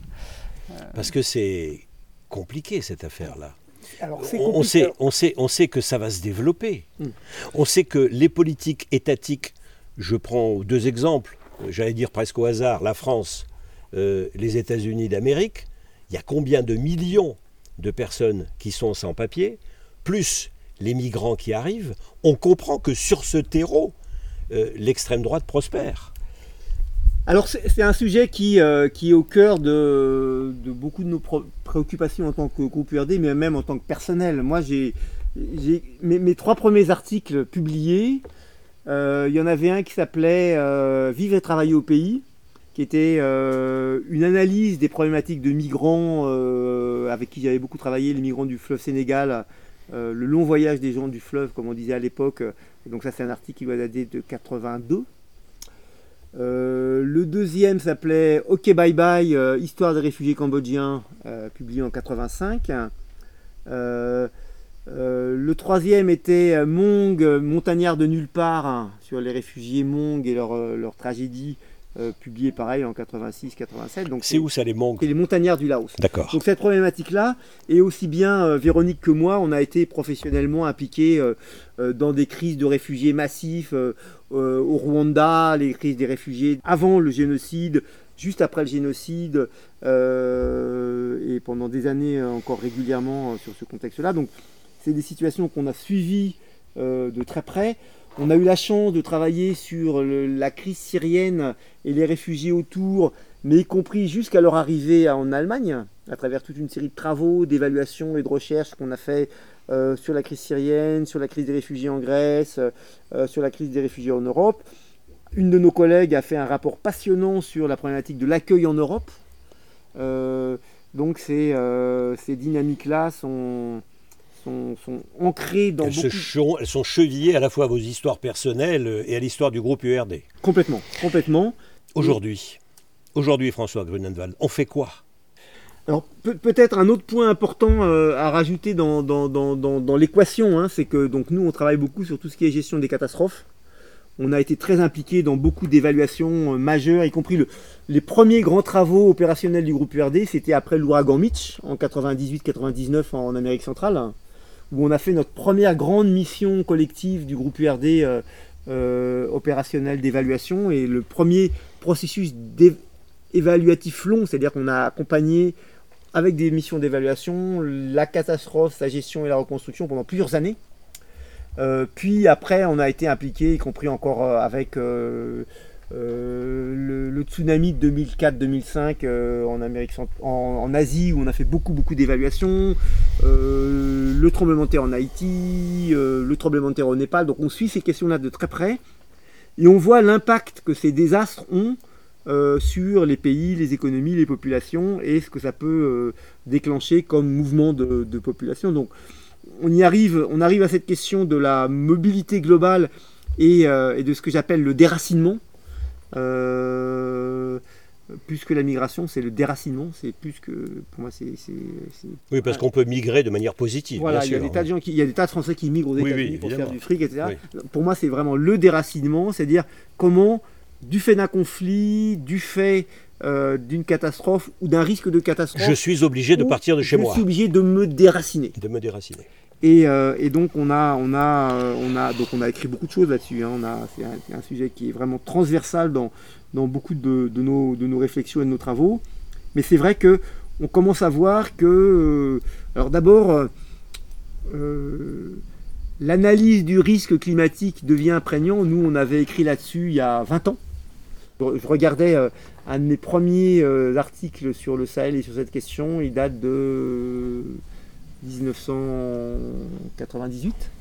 Parce que c'est compliqué cette affaire-là. Alors On, sait, on, sait, on sait que ça va se développer. Mm. On sait que les politiques étatiques, je prends deux exemples, j'allais dire presque au hasard, la France, euh, les États-Unis d'Amérique, il y a combien de millions de personnes qui sont sans papier, plus les migrants qui arrivent, on comprend que sur ce terreau, euh, l'extrême droite prospère. Alors c'est un sujet qui, euh, qui est au cœur de, beaucoup de nos préoccupations en tant que groupe URD, mais même en tant que personnel. Moi, j'ai mes, trois premiers articles publiés, euh, il y en avait un qui s'appelait Vivre et travailler au pays, qui était une analyse des problématiques de migrants avec qui j'avais beaucoup travaillé, les migrants du fleuve Sénégal, le long voyage des gens du fleuve, comme on disait à l'époque. Et donc ça, c'est un article qui doit dater de 82. Euh, le deuxième s'appelait Ok Bye Bye, euh, Histoire des réfugiés cambodgiens, euh, publié en 85. Euh, euh, le troisième était euh, Mong, euh, montagnard de nulle part, hein, sur les réfugiés Mong et euh, leur tragédie, euh, publié pareil en 86-87. Donc C'est où ça les manque c'est les montagnards du Laos. D'accord. Donc cette problématique-là, et aussi bien euh, Véronique que moi, on a été professionnellement impliqués euh, dans des crises de réfugiés massifs au Rwanda, les crises des réfugiés avant le génocide, juste après le génocide, et pendant des années encore régulièrement sur ce contexte-là. Donc c'est des situations qu'on a suivies de très près. On a eu la chance de travailler sur la crise syrienne et les réfugiés autour, mais y compris jusqu'à leur arrivée en Allemagne, à travers toute une série de travaux, d'évaluations et de recherches qu'on a fait euh, sur la crise syrienne, sur la crise des réfugiés en Grèce, euh, sur la crise des réfugiés en Europe. Une de nos collègues a fait un rapport passionnant sur la problématique de l'accueil en Europe. Euh, donc euh, ces dynamiques-là sont, sont, sont ancrées dans Elles, beaucoup... elles sont chevillées à la fois à vos histoires personnelles euh, et à l'histoire du groupe URD. Complètement, complètement. Aujourd'hui, aujourd'hui François Grunenwald, on fait quoi? Alors peut- peut-être un autre point important euh, à rajouter dans, dans, dans, dans, dans l'équation, hein, c'est que donc nous on travaille beaucoup sur tout ce qui est gestion des catastrophes. On a été très impliqué dans beaucoup d'évaluations euh, majeures, y compris le, les premiers grands travaux opérationnels du groupe URD, c'était après l'ouragan Mitch en 98-99 en, en Amérique centrale, où on a fait notre première grande mission collective du groupe URD euh, euh, opérationnel d'évaluation et le premier processus évaluatif long, c'est-à-dire qu'on a accompagné avec des missions d'évaluation la catastrophe, sa gestion et la reconstruction pendant plusieurs années. Euh, puis après, on a été impliqué, y compris encore euh, avec euh, le, tsunami de 2004-2005 euh, en, Amérique en, en Asie, où on a fait beaucoup, beaucoup d'évaluations, euh, le tremblement de terre en Haïti, le tremblement de terre au Népal. Donc on suit ces questions-là de très près et on voit l'impact que ces désastres ont sur les pays, les économies, les populations et ce que ça peut déclencher comme mouvement de, population. Donc on y arrive, on arrive à cette question de la mobilité globale et de ce que j'appelle le déracinement. Euh, plus que la migration, c'est le déracinement. C'est plus que. Pour moi, c'est. Oui, parce qu'on peut migrer de manière positive. Voilà, il y a des tas de gens qui, il y a des tas de Français qui migrent aux Oui, oui, États-Unis pour faire du fric, etc. Pour moi, c'est vraiment le déracinement, c'est-à-dire comment, du fait d'un conflit, du fait euh, d'une catastrophe ou d'un risque de catastrophe, Je suis obligé de partir de chez je moi, suis obligé de me déraciner. de me déraciner. Et, euh, et donc on a, on a, euh, on a, donc on a écrit beaucoup de choses là-dessus. hein. C'est un, sujet qui est vraiment transversal dans, dans beaucoup de, nos, de nos réflexions et de nos travaux. Mais c'est vrai que on commence à voir que, euh, alors d'abord, l'analyse du risque climatique devient prégnant. Nous, on avait écrit là-dessus il y a 20 ans. Je regardais un de mes premiers articles sur le Sahel et sur cette question. Il date de 1998.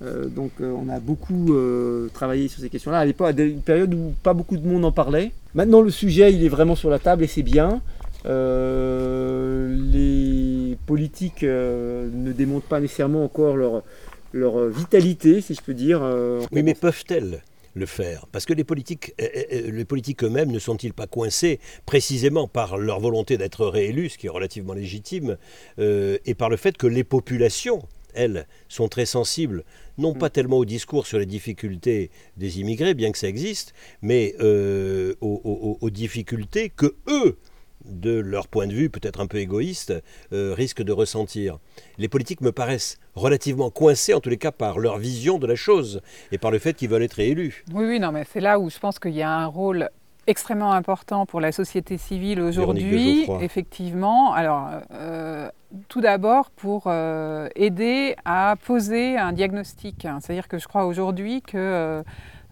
Euh, donc euh, on a beaucoup euh, travaillé sur ces questions-là. À l'époque, à une période où pas beaucoup de monde en parlait. Maintenant, le sujet, il est vraiment sur la table et c'est bien. Les politiques ne démontrent pas nécessairement encore leur, leur vitalité, si je peux dire. Oui, mais peuvent-elles? Le faire. Parce que les politiques, euh, euh, les politiques eux-mêmes ne sont-ils pas coincés précisément par leur volonté d'être réélus, ce qui est relativement légitime, euh, et par le fait que les populations, elles, sont très sensibles, non pas tellement au discours sur les difficultés des immigrés, bien que ça existe, mais euh, aux, aux- aux difficultés que eux, de leur point de vue peut-être un peu égoïste, euh, risquent de ressentir. Les politiques me paraissent relativement coincés, en tous les cas, par leur vision de la chose et par le fait qu'ils veulent être élus. Oui, oui, non, mais c'est là où je pense qu'il y a un rôle extrêmement important pour la société civile aujourd'hui, effectivement. Alors, euh, tout d'abord pour euh, aider à poser un diagnostic. C'est-à-dire que je crois aujourd'hui que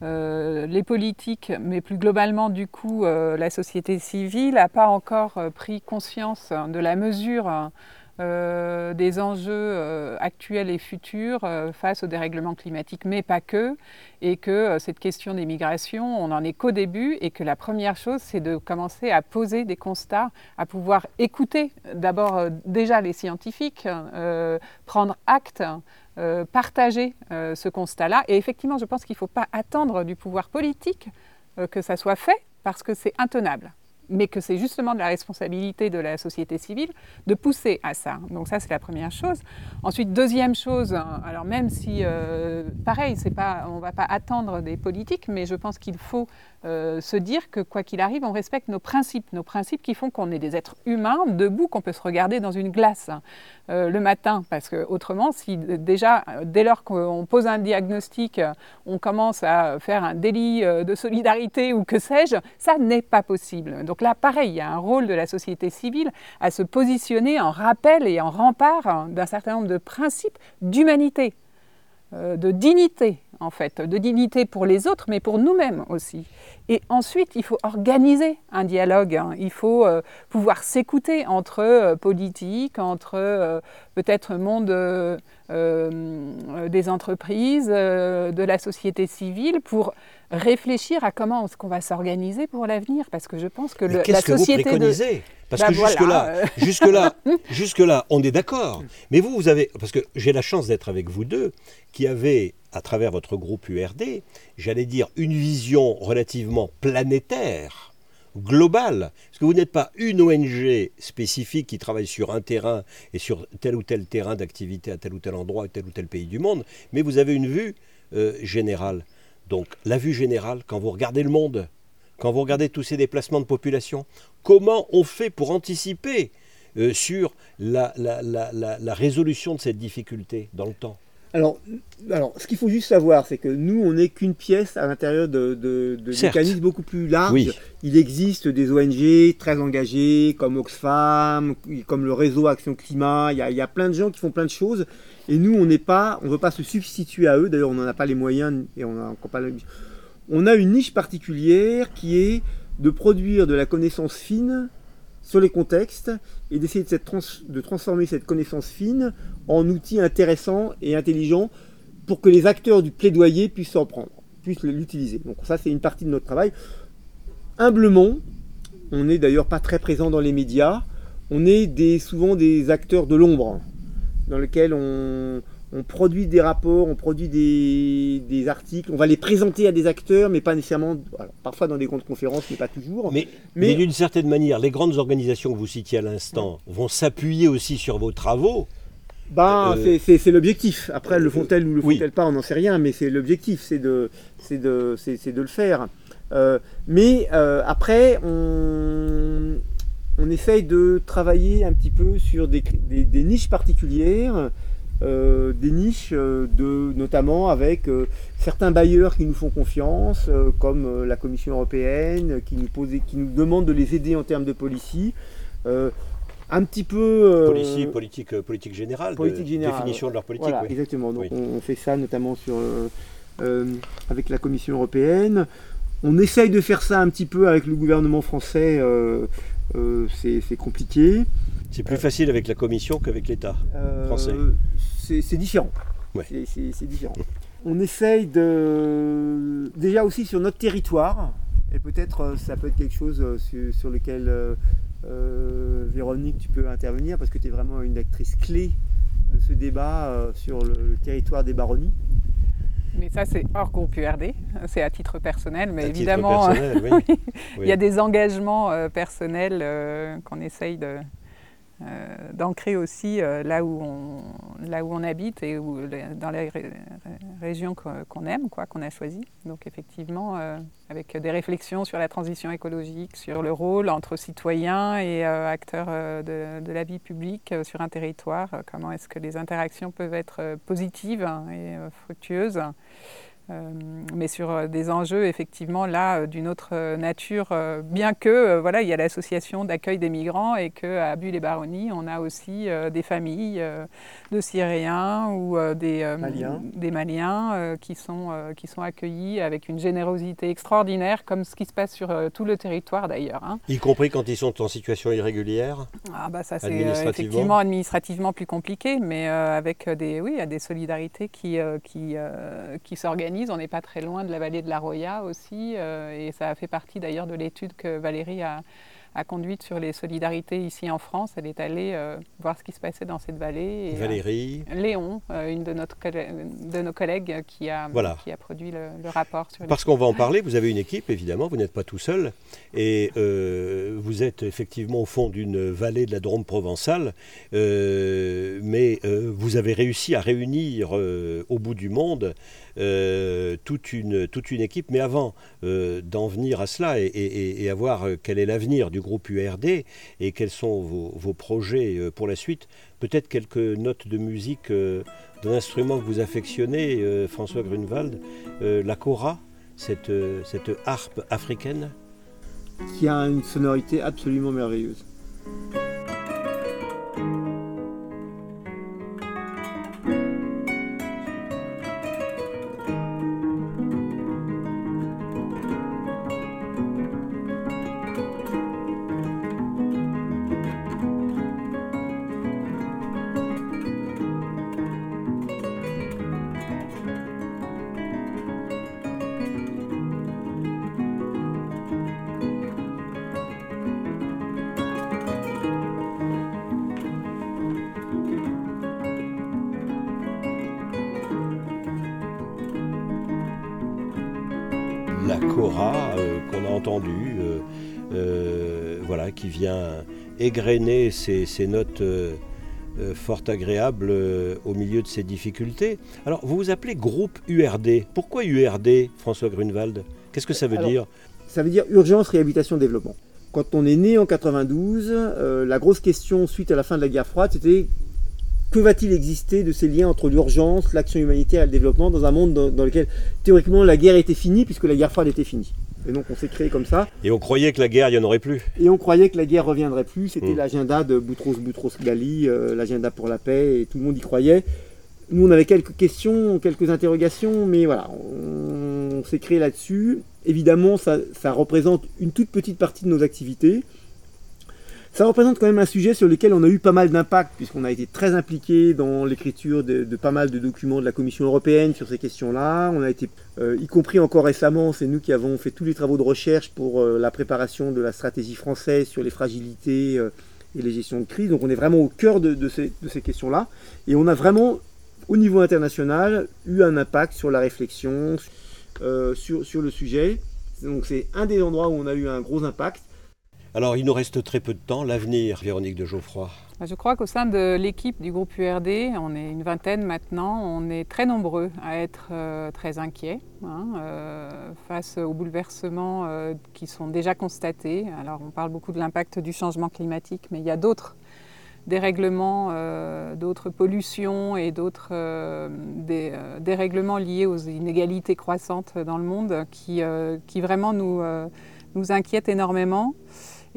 euh, les politiques, mais plus globalement du coup euh, la société civile, n'a pas encore euh, pris conscience de la mesure des enjeux actuels et futurs face au dérèglement climatique, mais pas que, et que cette question des migrations, on n'en est qu'au début, et que la première chose, c'est de commencer à poser des constats, à pouvoir écouter d'abord déjà les scientifiques, prendre acte. Euh, partager euh, ce constat-là. Et effectivement, je pense qu'il ne faut pas attendre du pouvoir politique euh, que ça soit fait, parce que c'est intenable mais que c'est justement de la responsabilité de la société civile de pousser à ça. Donc ça, c'est la première chose. Ensuite, deuxième chose, hein, alors même si, pareil, pas, on ne va pas attendre des politiques, mais je pense qu'il faut se dire que quoi qu'il arrive, on respecte nos principes, nos principes qui font qu'on est des êtres humains debout, qu'on peut se regarder dans une glace euh, le matin, parce que autrement, si déjà, euh, dès lors qu'on pose un diagnostic, euh, on commence à faire un délit de solidarité ou que sais-je, ça n'est pas possible. Donc là, pareil, il y a un rôle de la société civile à se positionner en rappel et en rempart hein, d'un certain nombre de principes d'humanité, de dignité en fait, de dignité pour les autres, mais pour nous-mêmes aussi. Et ensuite, il faut organiser un dialogue, hein. il faut euh, pouvoir s'écouter entre euh, politiques, entre euh, peut-être monde des entreprises, de la société civile, pour réfléchir à comment est-ce qu'on va s'organiser pour l'avenir, parce que je pense que le- la qu'est-ce que vous société de... préconisez? Parce Bah que voilà, jusque-là, jusque-là, jusque-là, on est d'accord. Mais vous, vous avez, parce que j'ai la chance d'être avec vous deux, qui avez, à travers votre groupe URD, j'allais dire une vision relativement planétaire, globale. Parce que vous n'êtes pas une ONG spécifique qui travaille sur un terrain et sur tel ou tel terrain d'activité à tel ou tel endroit, à tel ou tel pays du monde, mais vous avez une vue euh, générale. Donc, la vue générale, quand vous regardez le monde, quand vous regardez tous ces déplacements de population, comment on fait pour anticiper euh, sur la, résolution de cette difficulté dans le temps? Alors, alors, ce qu'il faut juste savoir, c'est que nous, on n'est qu'une pièce à l'intérieur de, de, de Certes. mécanismes beaucoup plus larges. Oui. Il existe des ONG très engagées, comme Oxfam, comme le réseau Action Climat. Il y a, il y a plein de gens qui font plein de choses. Et nous, on n'est pas, on ne veut pas se substituer à eux. D'ailleurs, on n'en a pas les moyens et on a encore pas. On a une niche particulière qui est de produire de la connaissance fine sur les contextes et d'essayer de, transformer cette connaissance fine en outils intéressants et intelligents pour que les acteurs du plaidoyer puissent s'en prendre, puissent l'utiliser. Donc ça, c'est une partie de notre travail. Humblement, on n'est d'ailleurs pas très présent dans les médias, on est souvent des acteurs de l'ombre, dans lesquels on, on produit des rapports, on produit des, des articles, on va les présenter à des acteurs, mais pas nécessairement, alors, parfois dans des grandes conférences, mais pas toujours. Mais, mais, d'une certaine manière, les grandes organisations que vous citiez à l'instant vont s'appuyer aussi sur vos travaux. Ben, Euh, c'est- l'objectif. Après, le font-elles ou le oui. font-elles pas, on n'en sait rien, mais c'est l'objectif, c'est de, c'est de, de le faire. Euh, mais euh, après, on, on essaye de travailler un petit peu sur des, des- des niches particulières, euh, des niches euh, de, notamment avec euh, certains bailleurs qui nous font confiance, comme la Commission européenne, qui nous, pose, qui nous demande de les aider en termes de policy. Un petit peu. Policy, politique, politique générale, de politique générale, définition de leur politique. voilà, oui. exactement. Donc Oui. on, on fait ça notamment sur, avec la Commission européenne. On essaye de faire ça un petit peu avec le gouvernement français. c'est c'est compliqué. C'est plus facile avec la Commission qu'avec l'État. Euh, Français. C'est différent. Ouais. C'est- différent. On essaye de déjà aussi sur notre territoire et peut-être euh, ça peut être quelque chose euh, sur, sur lequel euh, Véronique tu peux intervenir parce que tu es vraiment une actrice clé de ce débat euh, sur le, le territoire des baronnies. Mais ça, c'est hors groupe URD, c'est à titre personnel, mais À évidemment, personnel, oui. oui, Oui. il y a des engagements euh, personnels euh, qu'on essaye de, d'ancrer aussi euh, là, où on, là où on habite et dans les ré- régions qu'on aime, quoi, qu'on a choisies. Donc effectivement, euh, avec des réflexions sur la transition écologique, sur le rôle entre citoyens et euh, acteurs euh, de, de la vie publique euh, sur un territoire, euh, comment est-ce que les interactions peuvent être euh, positives et euh, fructueuses. Euh, mais sur euh, des enjeux effectivement là euh, d'une autre nature, bien que voilà il y a l'association d'accueil des migrants et qu'à Bulle-les-Baronnies on a aussi euh, des familles euh, de Syriens ou euh, des, euh, Maliens. des Maliens euh, qui, sont, euh, qui sont accueillis avec une générosité extraordinaire comme ce qui se passe sur euh, tout le territoire d'ailleurs. hein. Y compris quand ils sont en situation irrégulière. Ah bah ça c'est euh, effectivement administrativement plus compliqué, mais euh, avec des oui, des solidarités qui euh, qui, euh, qui s'organisent. On n'est pas très loin de la vallée de la Roya aussi, euh, et ça a fait partie d'ailleurs de l'étude que Valérie a, a conduite sur les solidarités ici en France. Elle est allée euh, voir ce qui se passait dans cette vallée. Et, euh, Valérie. Léon, euh, une de, notre collè- de nos collègues qui a, Voilà. qui a produit le, le rapport sur Parce qu'on va en parler, vous avez une équipe, évidemment, vous n'êtes pas tout seul. Et vous êtes effectivement au fond d'une vallée de la Drôme provençale. mais vous avez réussi à réunir au bout du monde euh, toute, une, équipe. Mais avant euh, d'en venir à cela et, à voir euh, quel est l'avenir du groupe URD et quels sont vos, projets pour la suite, peut-être quelques notes de musique d'un instrument que vous affectionnez, François Grunewald, la kora, cette, cette harpe africaine? qui a une sonorité absolument merveilleuse. Égrener ces, ces notes euh, euh, fort agréables euh, au milieu de ces difficultés. Alors, vous vous appelez groupe URD. Pourquoi URD, François Grunewald? Qu'est-ce que ça veut Alors, dire? Ça veut dire urgence, réhabilitation, développement. Quand on est né en 92, euh, la grosse question suite à la fin de la guerre froide, c'était que va-t-il exister de ces liens entre l'urgence, l'action humanitaire et le développement dans un monde dans, dans lequel théoriquement la guerre était finie puisque la guerre froide était finie? Et donc on s'est créé comme ça. Et on croyait que la guerre, il n'y en aurait plus. Et on croyait que la guerre reviendrait plus. C'était Mm. l'agenda de Boutros Boutros Ghali, euh, l'agenda pour la paix, et tout le monde y croyait. Nous, on avait quelques questions, quelques interrogations, mais voilà, on, on s'est créé là-dessus. Évidemment, ça, ça représente une toute petite partie de nos activités. Ça représente quand même un sujet sur lequel on a eu pas mal d'impact, puisqu'on a été très impliqué dans l'écriture de, pas mal de documents de la Commission européenne sur ces questions-là. On a été, euh, y compris encore récemment, c'est nous qui avons fait tous les travaux de recherche pour euh, la préparation de la stratégie française sur les fragilités euh, et les gestions de crise. Donc on est vraiment au cœur de, ces, questions-là. Et on a vraiment au niveau international, eu un impact sur la réflexion, sur le sujet. Donc c'est un des endroits où on a eu un gros impact. Alors, il nous reste très peu de temps. L'avenir, Véronique de Geoffroy. Je crois qu'au sein de l'équipe du groupe URD, on est une vingtaine maintenant, on est très nombreux à être euh, très inquiets hein, euh, face aux bouleversements euh, qui sont déjà constatés. Alors on parle beaucoup de l'impact du changement climatique, mais il y a d'autres dérèglements, d'autres pollutions et d'autres dérèglements liés aux inégalités croissantes dans le monde qui, qui vraiment nous, nous inquiètent énormément.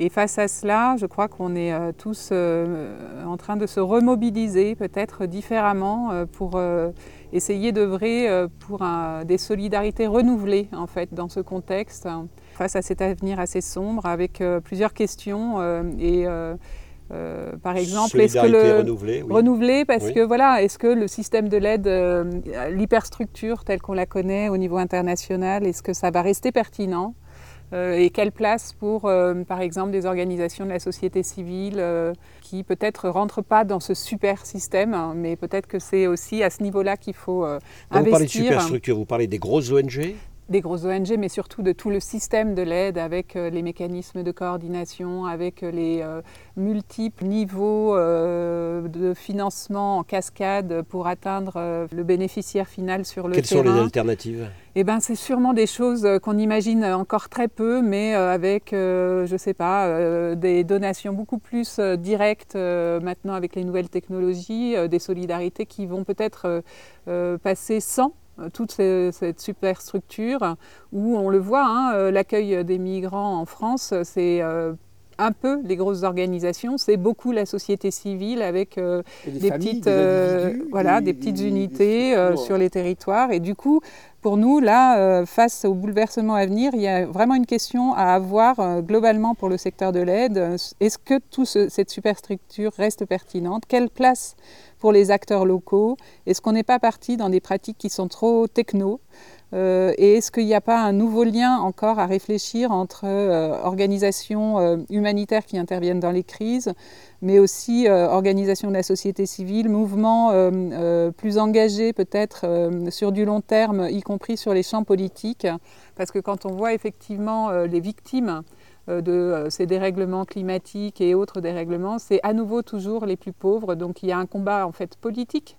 Et face à cela, je crois qu'on est euh, tous euh, en train de se remobiliser peut-être différemment euh, pour essayer d'œuvrer pour des solidarités renouvelées en fait dans ce contexte face à cet avenir assez sombre avec plusieurs questions et par exemple, est-ce que le renouvelé, renouvelé parce que voilà, est-ce que le système de l'aide, l'hyperstructure telle qu'on la connaît au niveau international, est-ce que ça va rester pertinent? Et quelle place pour, euh, par exemple, des organisations de la société civile euh, qui peut-être rentrent pas dans ce super système, hein, mais peut-être que c'est aussi à ce niveau-là qu'il faut investir. Vous parlez de superstructure, vous parlez des grosses ONG des grosses ONG, mais surtout de tout le système de l'aide avec euh, les mécanismes de coordination, avec euh, les euh, multiples niveaux de financement en cascade pour atteindre le bénéficiaire final sur le terrain. Quelles sont les alternatives? Eh ben, c'est sûrement des choses qu'on imagine encore très peu, mais avec, je ne sais pas, des donations beaucoup plus directes maintenant avec les nouvelles technologies, des solidarités qui vont peut-être passer sans toute cette superstructure où on le voit, hein, euh, l'accueil des migrants en France, c'est euh, un peu les grosses organisations, c'est beaucoup la société civile avec des, petites, voilà, des, petites unités sur les territoires. Et du coup, pour nous, là, face au bouleversement à venir, il y a vraiment une question à avoir globalement pour le secteur de l'aide. Est-ce que toute cette superstructure reste pertinente? Quelle place pour les acteurs locaux? Est-ce qu'on n'est pas parti dans des pratiques qui sont trop techno? Euh, et est-ce qu'il n'y a pas un nouveau lien encore à réfléchir entre euh, organisations euh, humanitaires qui interviennent dans les crises, mais aussi organisations de la société civile, mouvements plus engagés peut-être sur du long terme, y compris sur les champs politiques? Parce que quand on voit effectivement les victimes de euh, ces dérèglements climatiques et autres dérèglements, c'est à nouveau toujours les plus pauvres. Donc il y a un combat en fait politique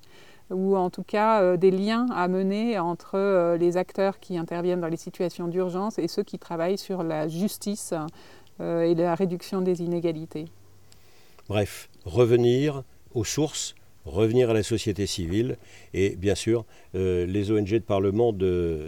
ou en tout cas euh, des liens à mener entre les acteurs qui interviennent dans les situations d'urgence et ceux qui travaillent sur la justice et la réduction des inégalités. Bref, revenir aux sources, revenir à la société civile et bien sûr les ONG de par le monde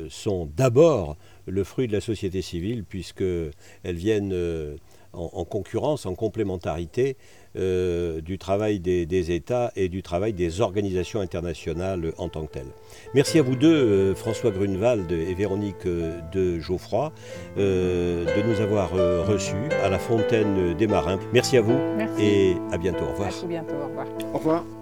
sont d'abord le fruit de la société civile, puisqu'elles viennent euh, en, concurrence, en complémentarité euh, du travail des, États et du travail des organisations internationales en tant que telles. Merci à vous deux, euh, François Grunewald et Véronique de Geoffroy, de nous avoir reçus à la Fontaine des Marins. Merci à vous et à bientôt. Au revoir. À bientôt. Au revoir. Au revoir.